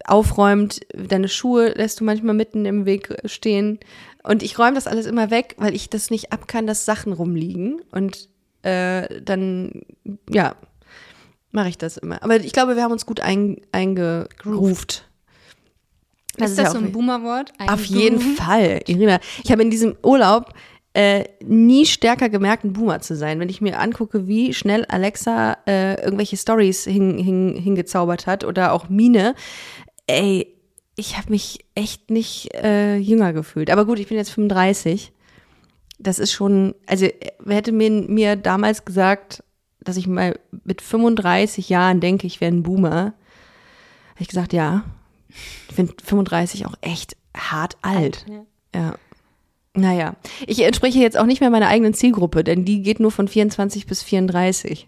aufräumt. Deine Schuhe lässt du manchmal mitten im Weg stehen. Und ich räume das alles immer weg, weil ich das nicht ab kann, dass Sachen rumliegen. Und äh, dann, ja, mache ich das immer. Aber ich glaube, wir haben uns gut ein, eingegroovt. ist das, so ein Boomer-Wort? Auf jeden Fall, Irina. Ich habe in diesem Urlaub äh, nie stärker gemerkt, ein Boomer zu sein. Wenn ich mir angucke, wie schnell Alexa äh, irgendwelche Stories hin, hin, hingezaubert hat oder auch Mine, ey, ich habe mich echt nicht äh, jünger gefühlt. Aber gut, ich bin jetzt 35. Das ist schon, also wer hätte mir, mir damals gesagt, dass ich mal mit 35 Jahren denke, ich wäre ein Boomer, habe ich gesagt, ja. Ich finde 35 auch echt hart alt. alt ja. ja. Naja, ich entspreche jetzt auch nicht mehr meiner eigenen Zielgruppe, denn die geht nur von 24 bis 34.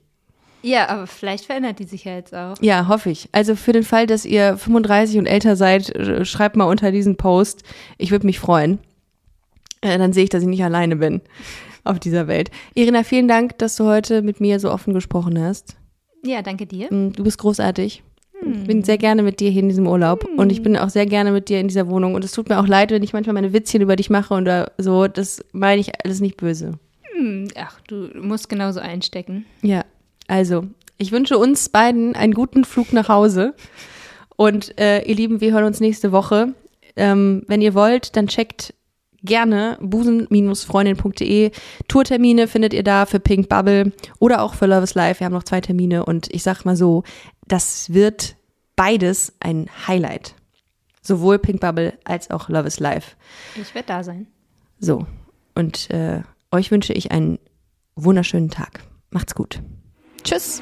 Ja, aber vielleicht verändert die sich ja jetzt auch. Ja, hoffe ich. Also für den Fall, dass ihr 35 und älter seid, schreibt mal unter diesen Post. Ich würde mich freuen. Äh, dann sehe ich, dass ich nicht alleine bin auf dieser Welt. Irina, vielen Dank, dass du heute mit mir so offen gesprochen hast. Ja, danke dir. Mm, du bist großartig. Ich bin sehr gerne mit dir hier in diesem Urlaub hm. und ich bin auch sehr gerne mit dir in dieser Wohnung. Und es tut mir auch leid, wenn ich manchmal meine Witzchen über dich mache oder so. Das meine ich alles nicht böse. Hm, ach, du musst genauso einstecken. Ja, also, ich wünsche uns beiden einen guten Flug nach Hause. Und äh, ihr Lieben, wir hören uns nächste Woche. Ähm, wenn ihr wollt, dann checkt gerne busen-freundin.de. Tourtermine findet ihr da für Pink Bubble oder auch für Love is Life. Wir haben noch zwei Termine und ich sag mal so, das wird beides ein Highlight. Sowohl Pink Bubble als auch Love is Life. Ich werde da sein. So, und äh, euch wünsche ich einen wunderschönen Tag. Macht's gut. Tschüss.